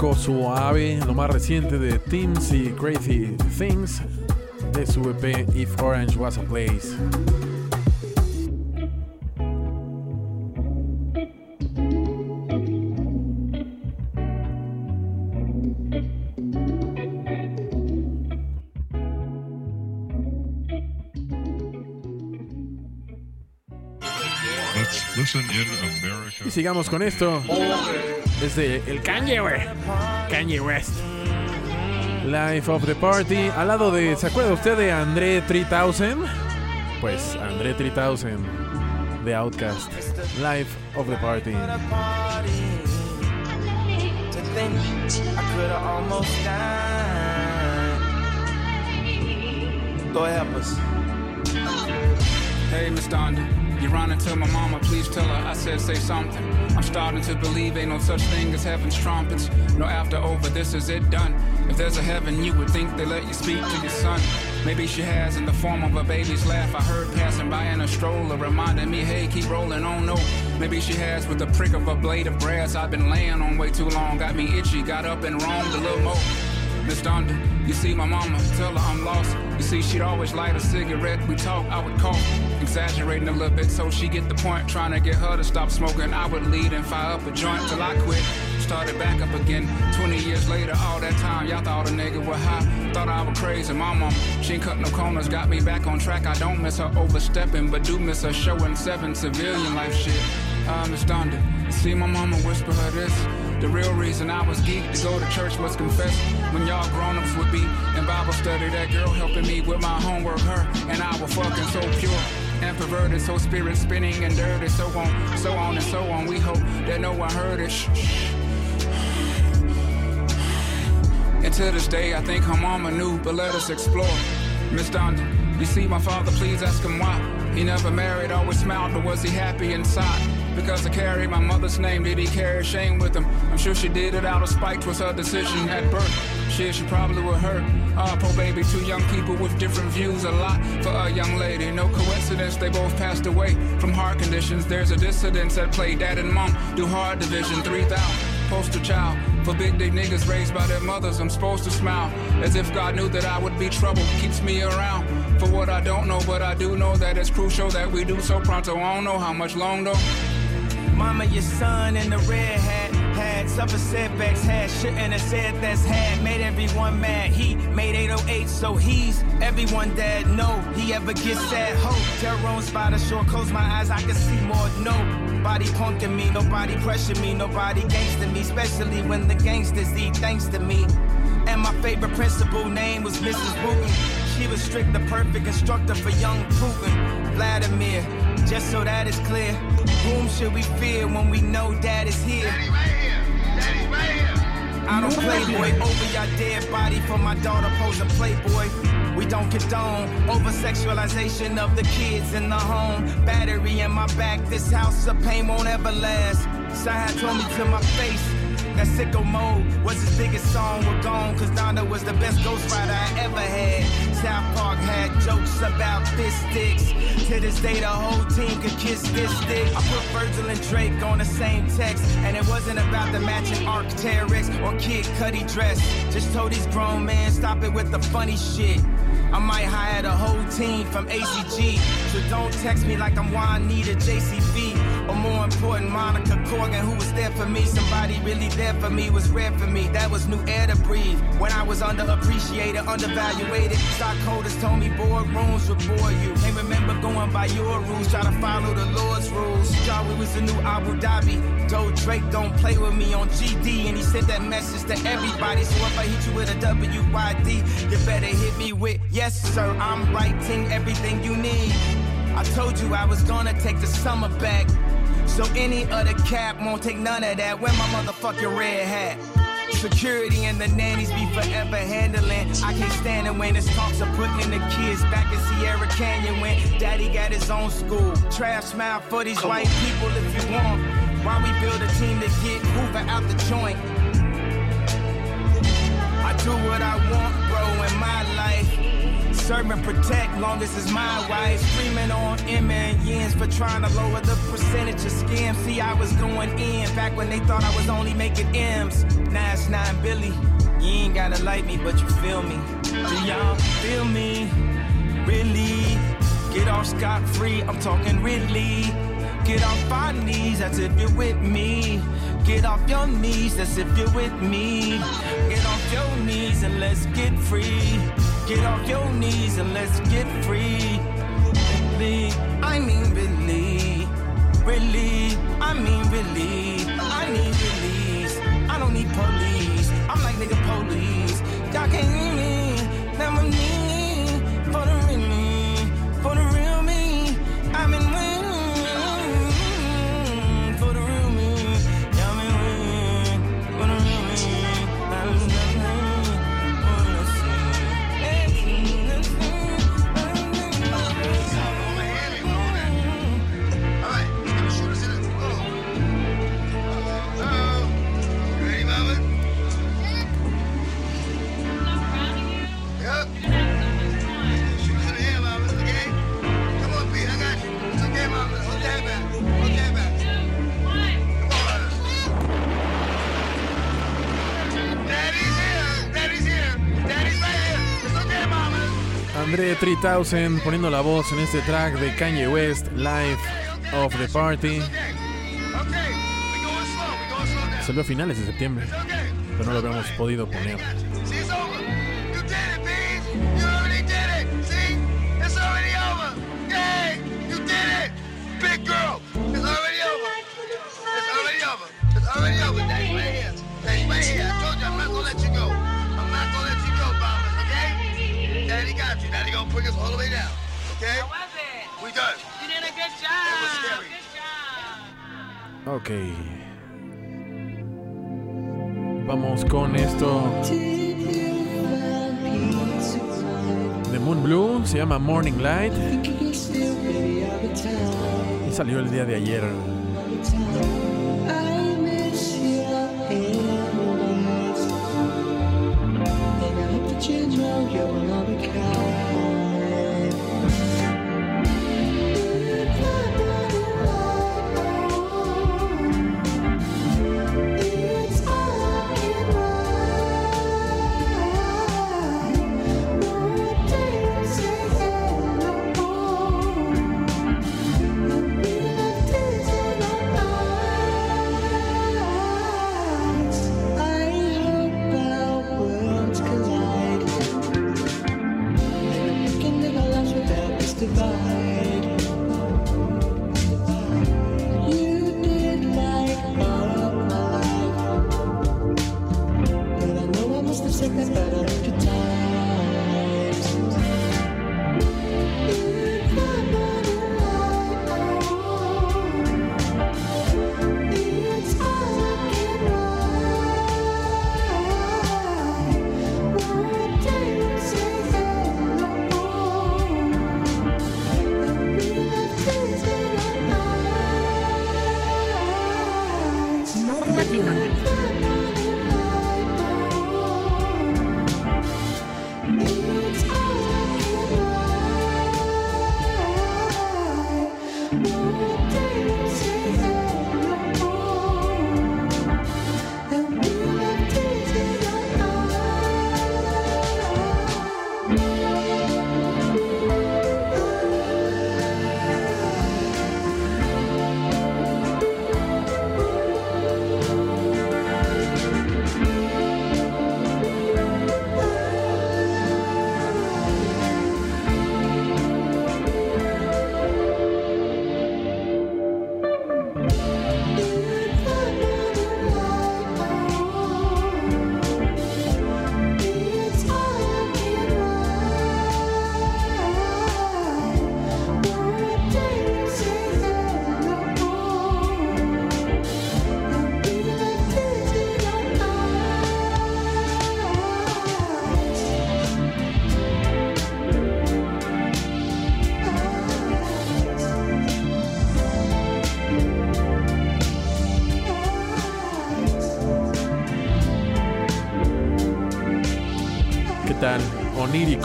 Rico Suave, lo más reciente de Teams y Crazy Things. de su EP If Orange Was a Place. Y sigamos con esto. Desde el Kanye, Kanye West. Life of the Party. Al lado de. ¿Se acuerda usted de André 3000? Pues André 3000 de Outcast. Life of the Party. Go help us. Hey, Miss Donda. You run and tell my mama, please tell her I said say something. I'm starting to believe ain't no such thing as heaven's trumpets. No after over, this is it done. If there's a heaven, you would think they let you speak to your son. Maybe she has in the form of a baby's laugh. I heard passing by in a stroller, reminding me, hey, keep rolling on. No, maybe she has with the prick of a blade of grass. I've been laying on way too long, got me itchy, got up and roamed a little more. Miss Donda, you see my mama, tell her I'm lost. You see, she'd always light a cigarette. We talk, I would cough, exaggerating a little bit so she get the point. Trying to get her to stop smoking. I would lead and fire up a joint till I quit. Started back up again. 20 years later, all that time, y'all thought a nigga was high. Thought I was crazy. My mama, she ain't cut no corners, got me back on track. I don't miss her overstepping, but do miss her showing seven civilian life shit. I Miss Donda, see my mama whisper her this. The real reason I was geeked to go to church was confess when y'all grown-ups would be in Bible study. That girl helping me with my homework, her and I were fucking so pure and perverted, so spirit spinning and dirty, so on, so on and so on. We hope that no one heard it. Shh, shh. And to this day, I think her mama knew, but let us explore. Miss Donda, you see my father, please ask him why. He never married, always smiled, but was he happy inside? Because I carry my mother's name, did he carry shame with him? I'm sure she did it out of spite, was her decision at birth. Shit, she probably would hurt. Ah, poor baby, two young people with different views, a lot for a young lady. No coincidence, they both passed away from heart conditions. There's a dissidence at play. Dad and mom do hard division, 3,000 poster child for big dick niggas raised by their mothers. I'm supposed to smile as if God knew that I would be trouble. Keeps me around for what I don't know, but I do know that it's crucial that we do so pronto. I don't know how much long though. Mama, your son in the red hat had suffered setbacks, had shouldn't have said that's had made everyone mad. He made 808, so he's everyone that no he ever gets that hope. Terror on spider short, close my eyes, I can see more. No Nobody punking me, nobody pressure me, nobody gangster me, especially when the gangsters eat thanks to me. And my favorite principal name was Mrs. Wooten. She was strict, the perfect instructor for young Putin. Vladimir, just so that is clear. Whom should we fear when we know dad is here? Daddy right here. Daddy right here. I don't play boy over your dead body for my daughter posing playboy. We don't condone over sexualization of the kids in the home. Battery in my back, this house of pain won't ever last. Side told me to my face. That sicko mode was his biggest song. We're gone, cause Donda was the best ghostwriter I ever had. South Park had jokes about about fistics. To this day, the whole team could kiss this stick. I put Virgil and Drake on the same text, and it wasn't about the matching Arc'teryx or Kid Cudi dress. Just told these grown men, stop it with the funny shit. I might hire the whole team from ACG. So don't text me like I'm Juanita JCB. Or more important, Monica Corgan, who was there for me. Somebody really there for me was rare for me. That was new air to breathe. When I was underappreciated, undervaluated. Stockholders told me boardrooms would bore you. Can't remember going by your rules. Try to follow the Lord's rules. Thought we was the new Abu Dhabi. Told Drake don't play with me on GD. And he sent that message to everybody. So if I hit you with a WYD, you better hit me with, yes sir, I'm writing everything you need. I told you I was gonna take the summer back. So any other cap won't take none of that. Where my motherfucking red hat? Security and the nannies be forever handling. I can't stand it when it's talks of putting the kids back in Sierra Canyon when daddy got his own school. Trash smile for these white people if you want. Why we build a team to get Hoover out the joint? I do what I want, bro, in my life serve and protect, long as it's my wife. Screaming on M and yens for trying to lower the percentage of scams. See, I was going in back when they thought I was only making M's. Now it's not Billy. You ain't gotta like me, but you feel me. Do y'all feel me? Really? Get off scot free, I'm talking really. Get off our knees, that's if you're with me. Get off your knees, that's if you're with me. Get off your knees and let's get free. Get off your knees and let's get free. Really, I mean really, really, I mean really. I need release. I don't need police. I'm like nigga police. Y'all can't hear André 3000 poniendo la voz en este track de Kanye West, Life of the Party. Salió a finales de septiembre, pero no lo habíamos podido poner. It's already over. It's already over. It's. Daddy, right here. Daddy, right here. Bring us all the way down, okay? How was it? We done. You did a good job. It was scary. Good job. Ok. Vamos con esto. De Moon Blue, se llama Morning Light. Y salió el día de ayer.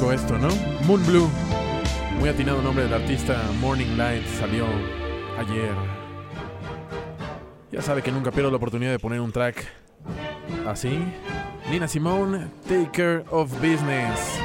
Esto, ¿no? Moon Blue. Muy atinado nombre del artista Morning Light salió ayer. Ya sabe que nunca pierdo la oportunidad de poner un track así. Nina Simone, Take Care of Business.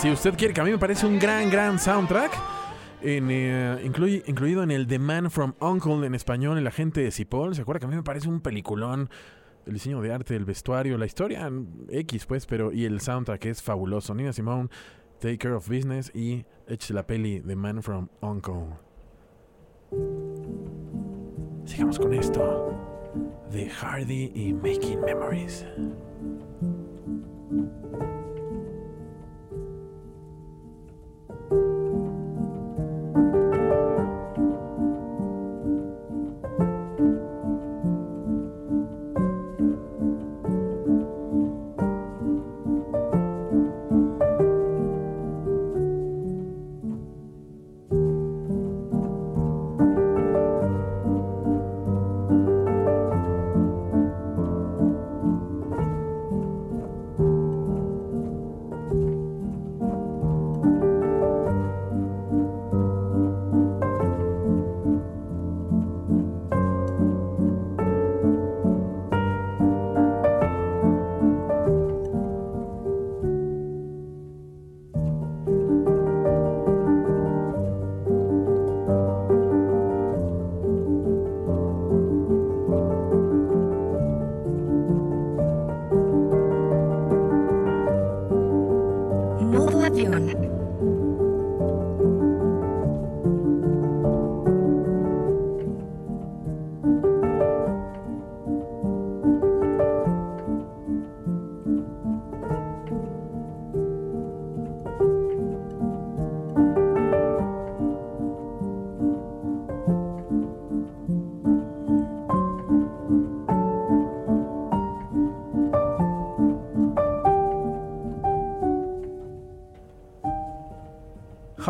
Si usted quiere, que a mí me parece un gran, gran soundtrack. Eh, incluido en el The Man from Uncle en español, el agente de Cipoll. ¿Se acuerda que a mí me parece un peliculón? El diseño de arte, el vestuario, la historia X, pues, pero y el soundtrack es fabuloso. Nina Simone, Take Care of Business y Eche la peli The Man from Uncle. Sigamos con esto de Hardy y Making Memories.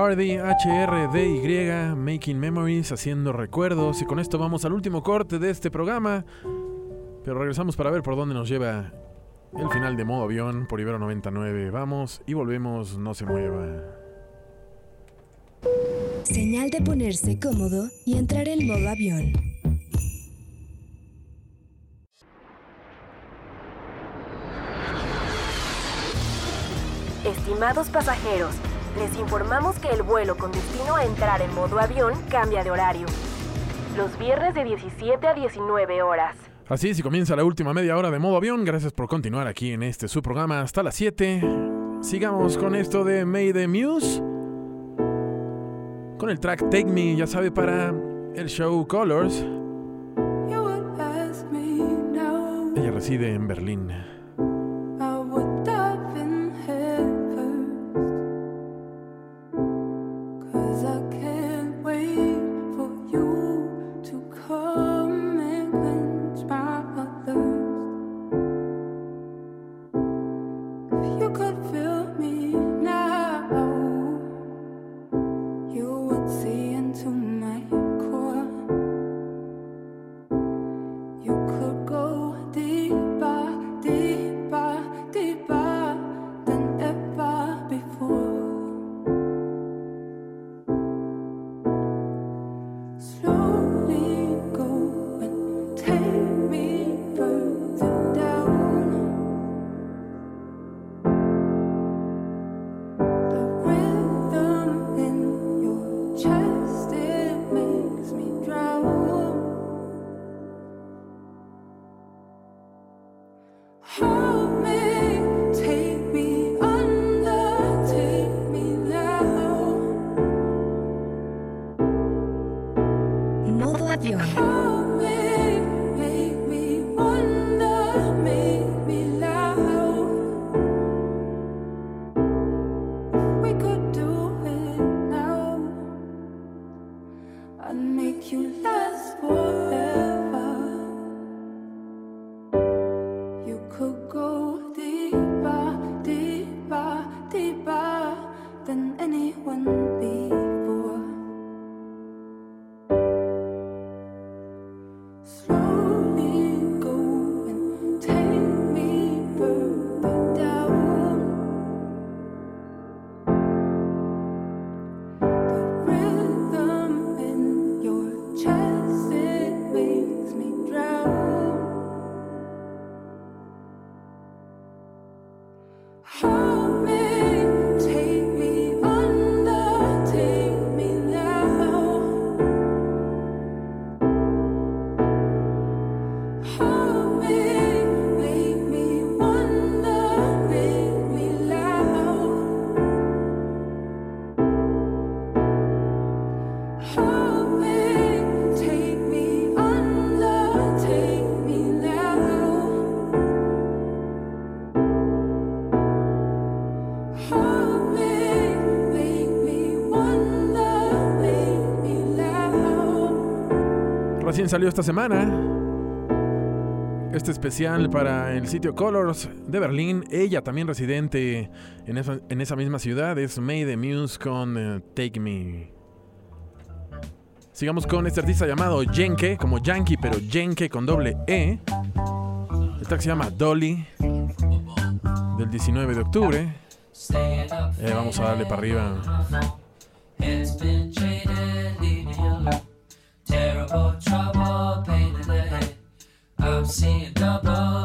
Hardy, HRDY, Making Memories, haciendo recuerdos. Y con esto vamos al último corte de este programa. Pero regresamos para ver por dónde nos lleva el final de modo avión por Ibero 99. Vamos y volvemos, no se mueva. Señal de ponerse cómodo y entrar en modo avión. Estimados pasajeros, les informamos que el vuelo con destino a entrar en modo avión cambia de horario. Los viernes de 17 a 19 horas. Así es, y comienza la última media hora de modo avión. Gracias por continuar aquí en este su programa hasta las 7. Sigamos con esto de May the Muse. Con el track Take Me, ya sabe, para el show Colors. Ella reside en Berlín. Salió esta semana. Este especial para el sitio Colors de Berlín. Ella también residente en esa, misma ciudad es May the Muse con eh, Take Me. Sigamos con este artista llamado Jenke, como Yankee, pero Jenke con doble E. El track se llama Dolly, del 19 de octubre. Eh, vamos a darle para arriba. Seeing double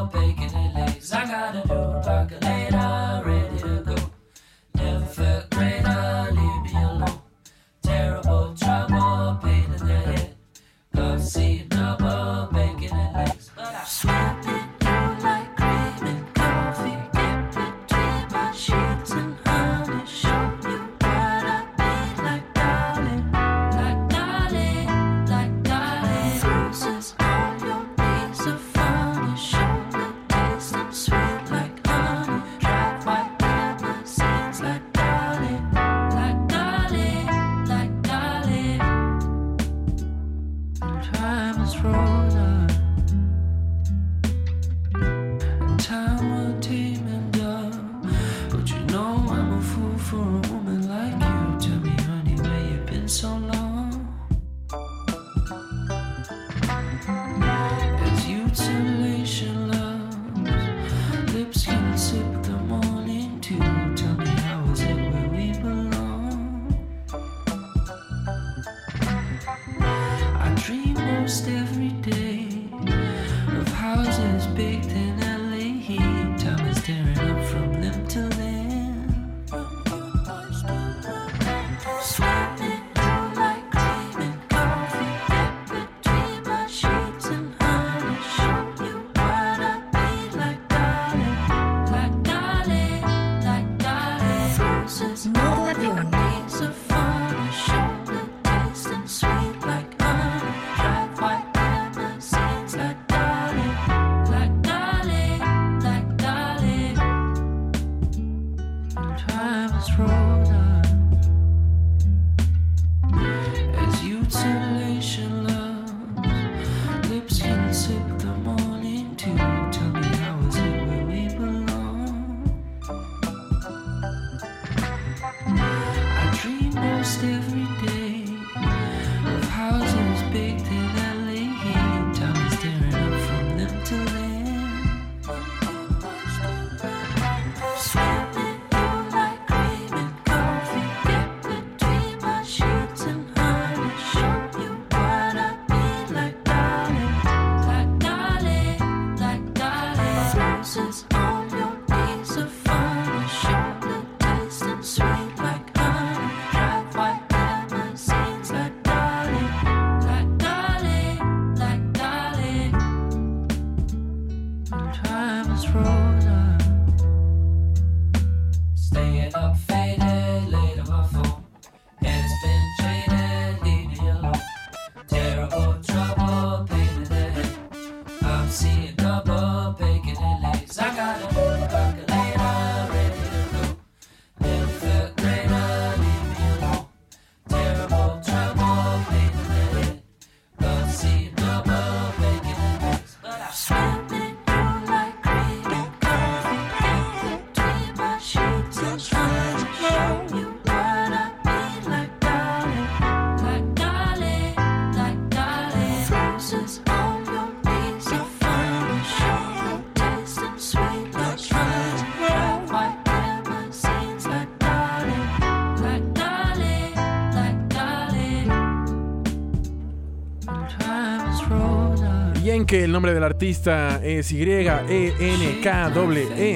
que el nombre del artista es Y-E-N-K-W-E.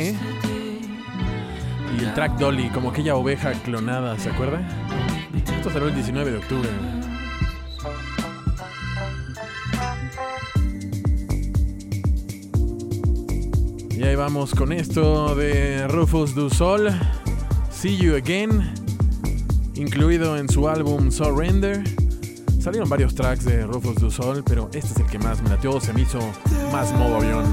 E. Y el track Dolly, como aquella oveja clonada, ¿se acuerda? Esto salió el 19 de octubre. Y ahí vamos con esto de Rufus Du Sol, See You Again, incluido en su álbum Surrender. Salieron varios tracks de Rufus Du Sol, pero este es el que más me latió, se me hizo más modo avión.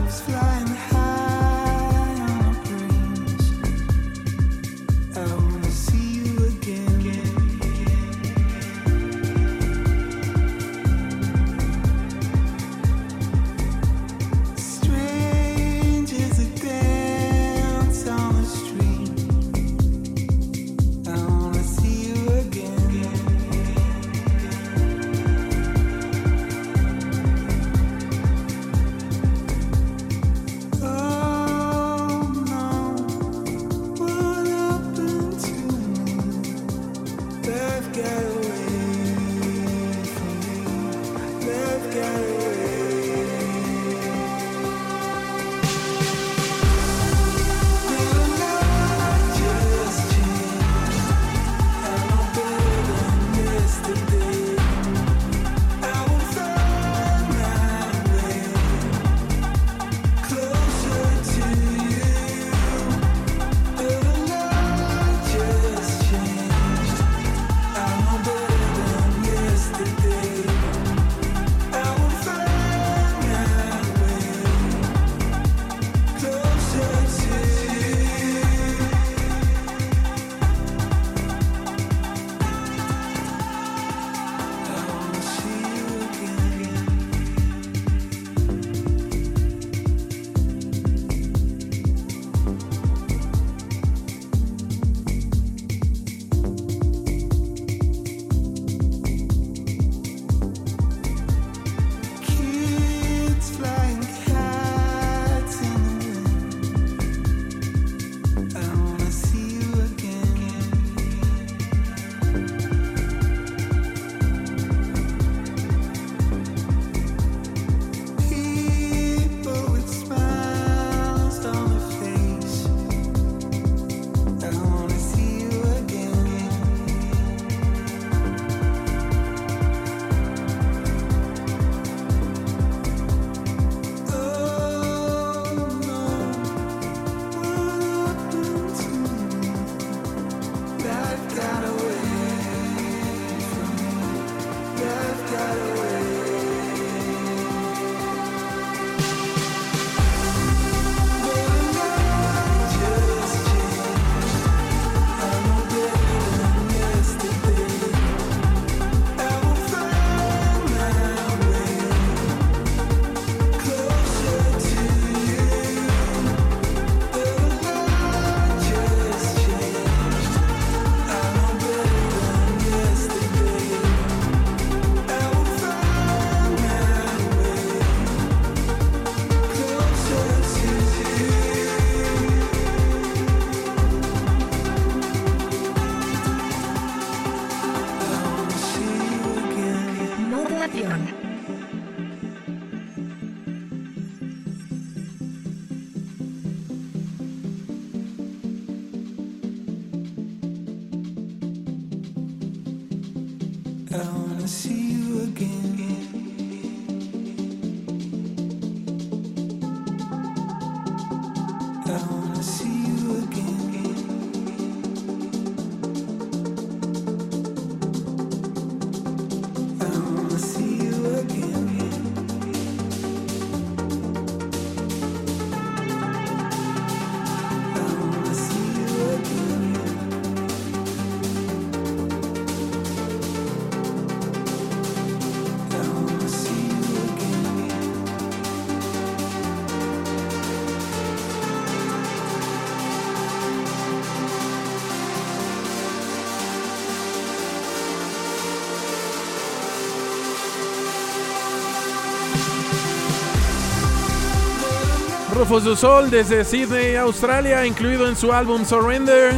Du Sol desde Sydney, Australia, incluido en su álbum Surrender.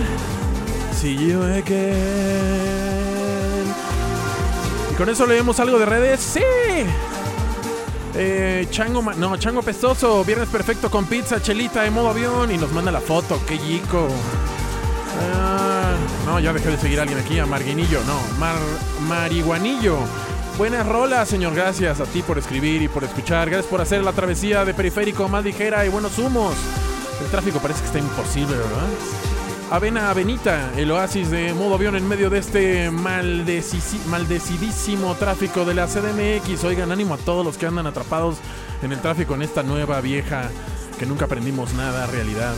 See you again. Y con eso leemos algo de redes. ¡Sí! Eh, Chango, no, Chango Pestoso, viernes perfecto con pizza, chelita de modo avión y nos manda la foto, qué chico. Ah, no, ya dejé de seguir a alguien aquí, a Marguinillo, no, Mar, Marihuanillo. Buenas rolas, señor, gracias a ti por escribir y por escuchar, gracias por hacer la travesía de periférico más ligera y buenos humos. El tráfico parece que está imposible, ¿verdad? Avena Avenita, el oasis de modo avión en medio de este maldecidísimo tráfico de la CDMX. Oigan, ánimo a todos los que andan atrapados en el tráfico en esta nueva vieja que nunca aprendimos nada, realidad.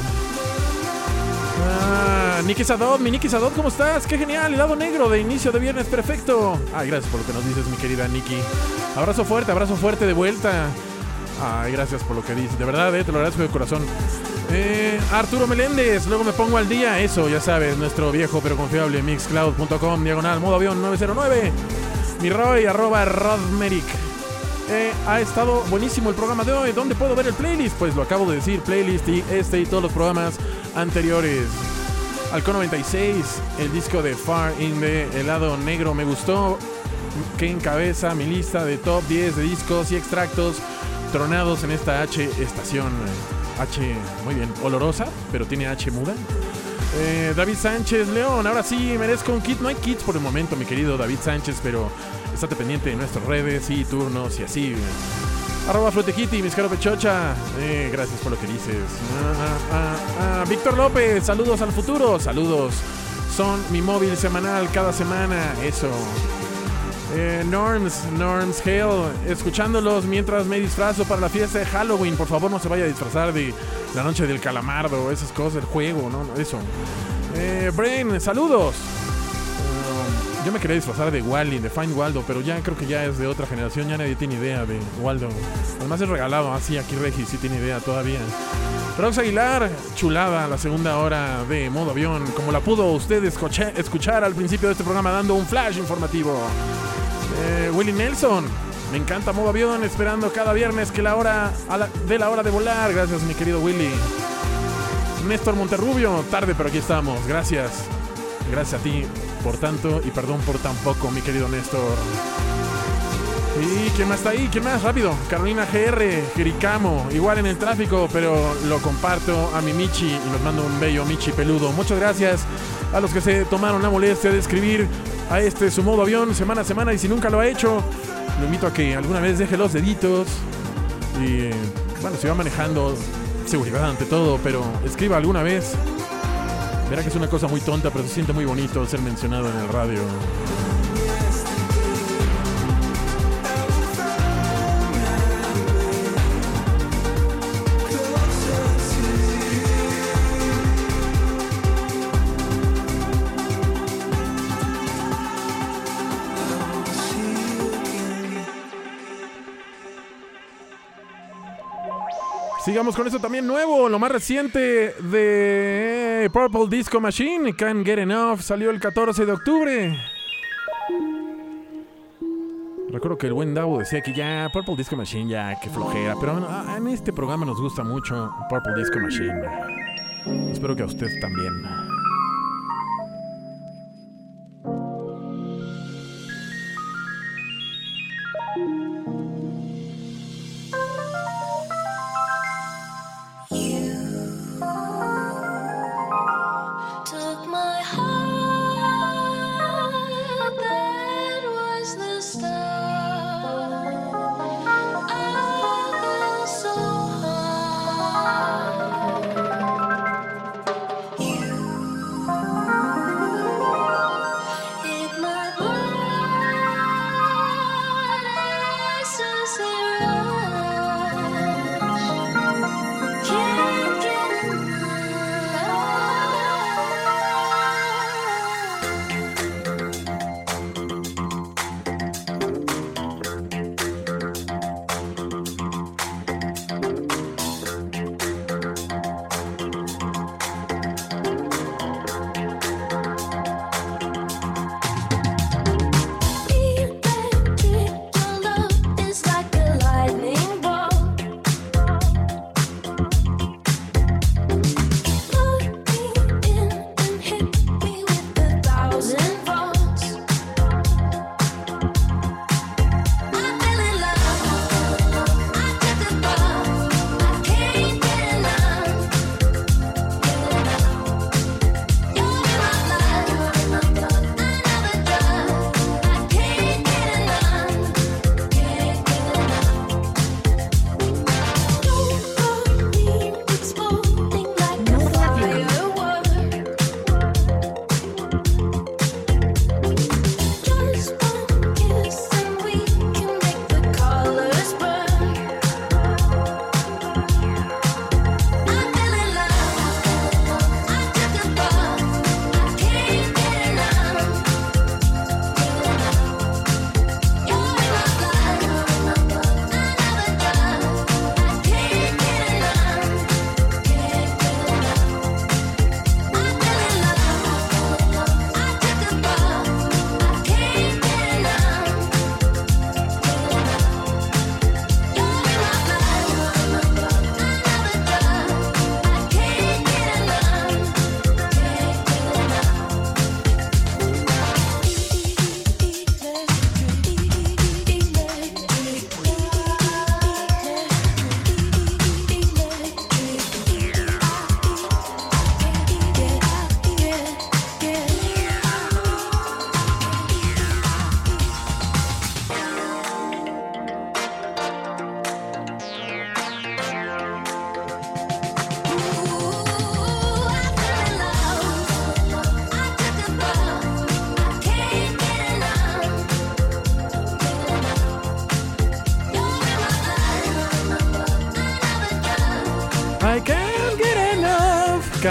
Ah, Niki Sadot, mi Niki Sadot, ¿cómo estás? ¡Qué genial! lado negro de inicio de viernes, perfecto. Ay, gracias por lo que nos dices, mi querida Niki. Abrazo fuerte, abrazo fuerte de vuelta. Ay, gracias por lo que dices. De verdad, eh, te lo agradezco de corazón. Eh, Arturo Meléndez, luego me pongo al día. Eso, ya sabes, nuestro viejo pero confiable mixcloud.com, diagonal, modo avión 909. Mi Roy, arroba Rodmeric. Eh, ha estado buenísimo el programa de hoy. ¿Dónde puedo ver el playlist? Pues lo acabo de decir, playlist y este y todos los programas anteriores. Alco 96, el disco de Far In de Helado Negro me gustó, que encabeza mi lista de top 10 de discos y extractos tronados en esta H estación. H, muy bien, olorosa, pero tiene H muda. Eh, David Sánchez, León, ahora sí merezco un kit. No hay kits por el momento, mi querido David Sánchez, pero estate pendiente de nuestras redes y turnos y así. Arroba Flotekitty, mis caro pechocha. Eh, gracias por lo que dices. Ah, ah, ah, Víctor López, saludos al futuro. Saludos. Son mi móvil semanal cada semana. Eso. Eh, Norms, Norms Hale, escuchándolos mientras me disfrazo para la fiesta de Halloween. Por favor, no se vaya a disfrazar de la noche del calamardo, esas cosas, el juego, ¿no? Eso. Eh, Brain, saludos. Yo me quería disfrazar de Wally, de Find Waldo, pero ya creo que ya es de otra generación, ya nadie tiene idea de Waldo. Además es regalado, así aquí Regis sí tiene idea todavía. Rox Aguilar, chulada la segunda hora de modo avión, como la pudo usted escuchar al principio de este programa dando un flash informativo. Eh, Willy Nelson. Me encanta modo avión, esperando cada viernes que la hora de la hora de volar. Gracias, mi querido Willy. Néstor Monterrubio, tarde, pero aquí estamos. Gracias. Gracias a ti por tanto y perdón por tan poco, mi querido Néstor. ¿Y quién más está ahí? ¿Quién más? Rápido. Carolina GR, Jericamo. Igual en el tráfico, pero lo comparto a mi Michi y nos mando un bello Michi peludo. Muchas gracias a los que se tomaron la molestia de escribir a este su modo avión semana a semana y si nunca lo ha hecho, lo invito a que alguna vez deje los deditos y bueno, se va manejando seguridad ante todo, pero escriba alguna vez. Verá que es una cosa muy tonta, pero se siente muy bonito ser mencionado en el radio. Sigamos con eso también nuevo, lo más reciente de Purple Disco Machine, Can't Get Enough, salió el 14 de octubre. Recuerdo que el buen Davo decía que ya Purple Disco Machine ya que flojera, pero en este programa nos gusta mucho Purple Disco Machine. Espero que a usted también.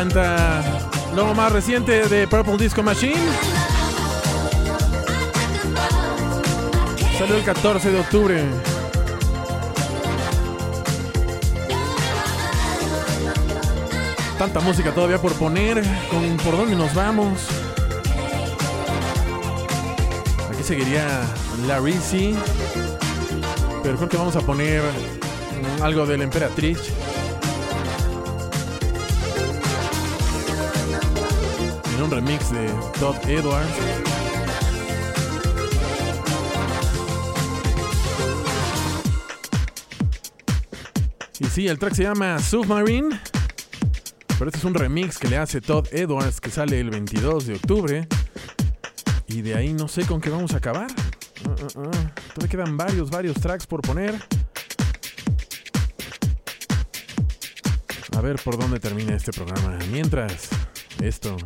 Enough. Canta lo más reciente de Purple Disco Machine. Salió el 14 de octubre. Tanta música todavía por poner. ¿Con, ¿Por dónde nos vamos? Aquí seguiría La Rizzi. Pero creo que vamos a poner algo de la emperatriz. De Todd Edwards. Y sí, el track se llama Submarine. Pero este es un remix que le hace Todd Edwards que sale el 22 de octubre. Y de ahí no sé con qué vamos a acabar. Uh. Todavía quedan varios, varios tracks por poner. A ver por dónde termina este programa. Mientras, esto.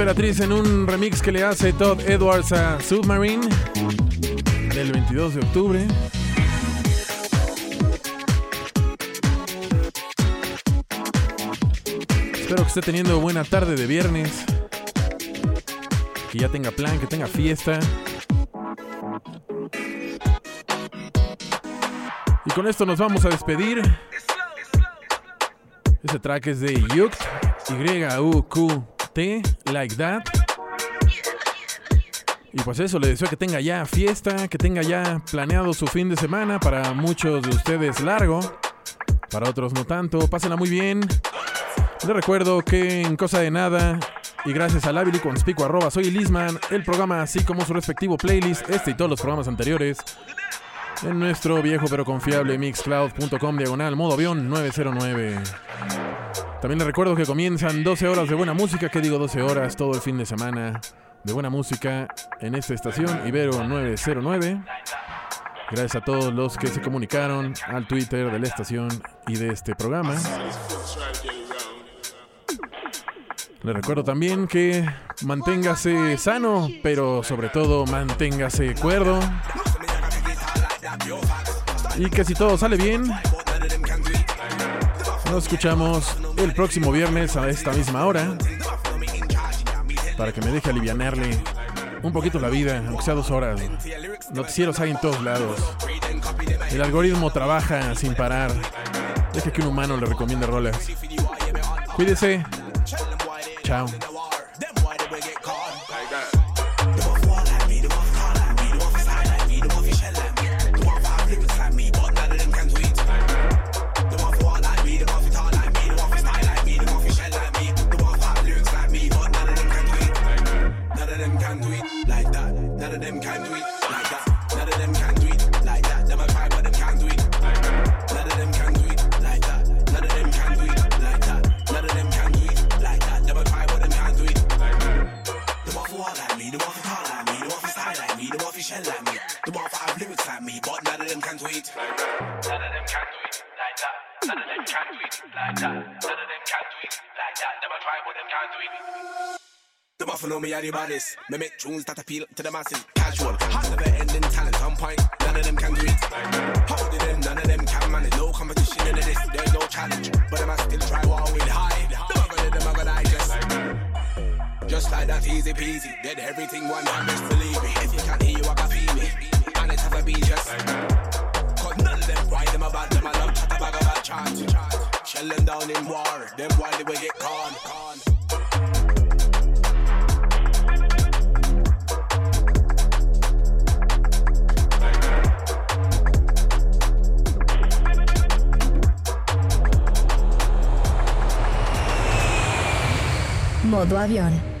Emperatriz en un remix que le hace Todd Edwards a Submarine del 22 de octubre. Espero que esté teniendo buena tarde de viernes. Que ya tenga plan, que tenga fiesta. Y con esto nos vamos a despedir. Ese track es de Yukt, Like That. Y pues eso, le deseo que tenga ya fiesta, que tenga ya planeado su fin de semana, para muchos de ustedes largo, para otros no tanto. Pásenla muy bien. Les recuerdo que en Cosa de Nada y gracias a Labili Conspicuo arroba soy Lisman, el programa así como su respectivo playlist, este y todos los programas anteriores, en nuestro viejo pero confiable mixcloud.com diagonal modo avión 909. También les recuerdo que comienzan 12 horas de buena música, que digo 12 horas todo el fin de semana de buena música en esta estación Ibero 909. Gracias a todos los que se comunicaron al Twitter de la estación y de este programa. Les recuerdo también que manténgase sano, pero sobre todo manténgase cuerdo. Y que si todo sale bien, nos escuchamos el próximo viernes a esta misma hora. Para que me deje alivianarle un poquito la vida, aunque sea dos horas. Noticieros hay en todos lados. El algoritmo trabaja sin parar. Deje que un humano le recomiende rolas. Cuídese. Chao. Me are the baddest. Me make tunes that appeal to the masses. Casual, hard never ending talent on point. None of them can do it. How did them? None of them can manage. No competition in this. There's no challenge. But I still try while we hide. Them I gonna, them I gonna digest. Just like that, easy peasy. Did everything one time, best believe me. If you can't hear you, I can feel me. And it's have a be just. Cause none of them why them about them I love chat about about chat. Shell them down in war. Them why they will get con. Modo avión.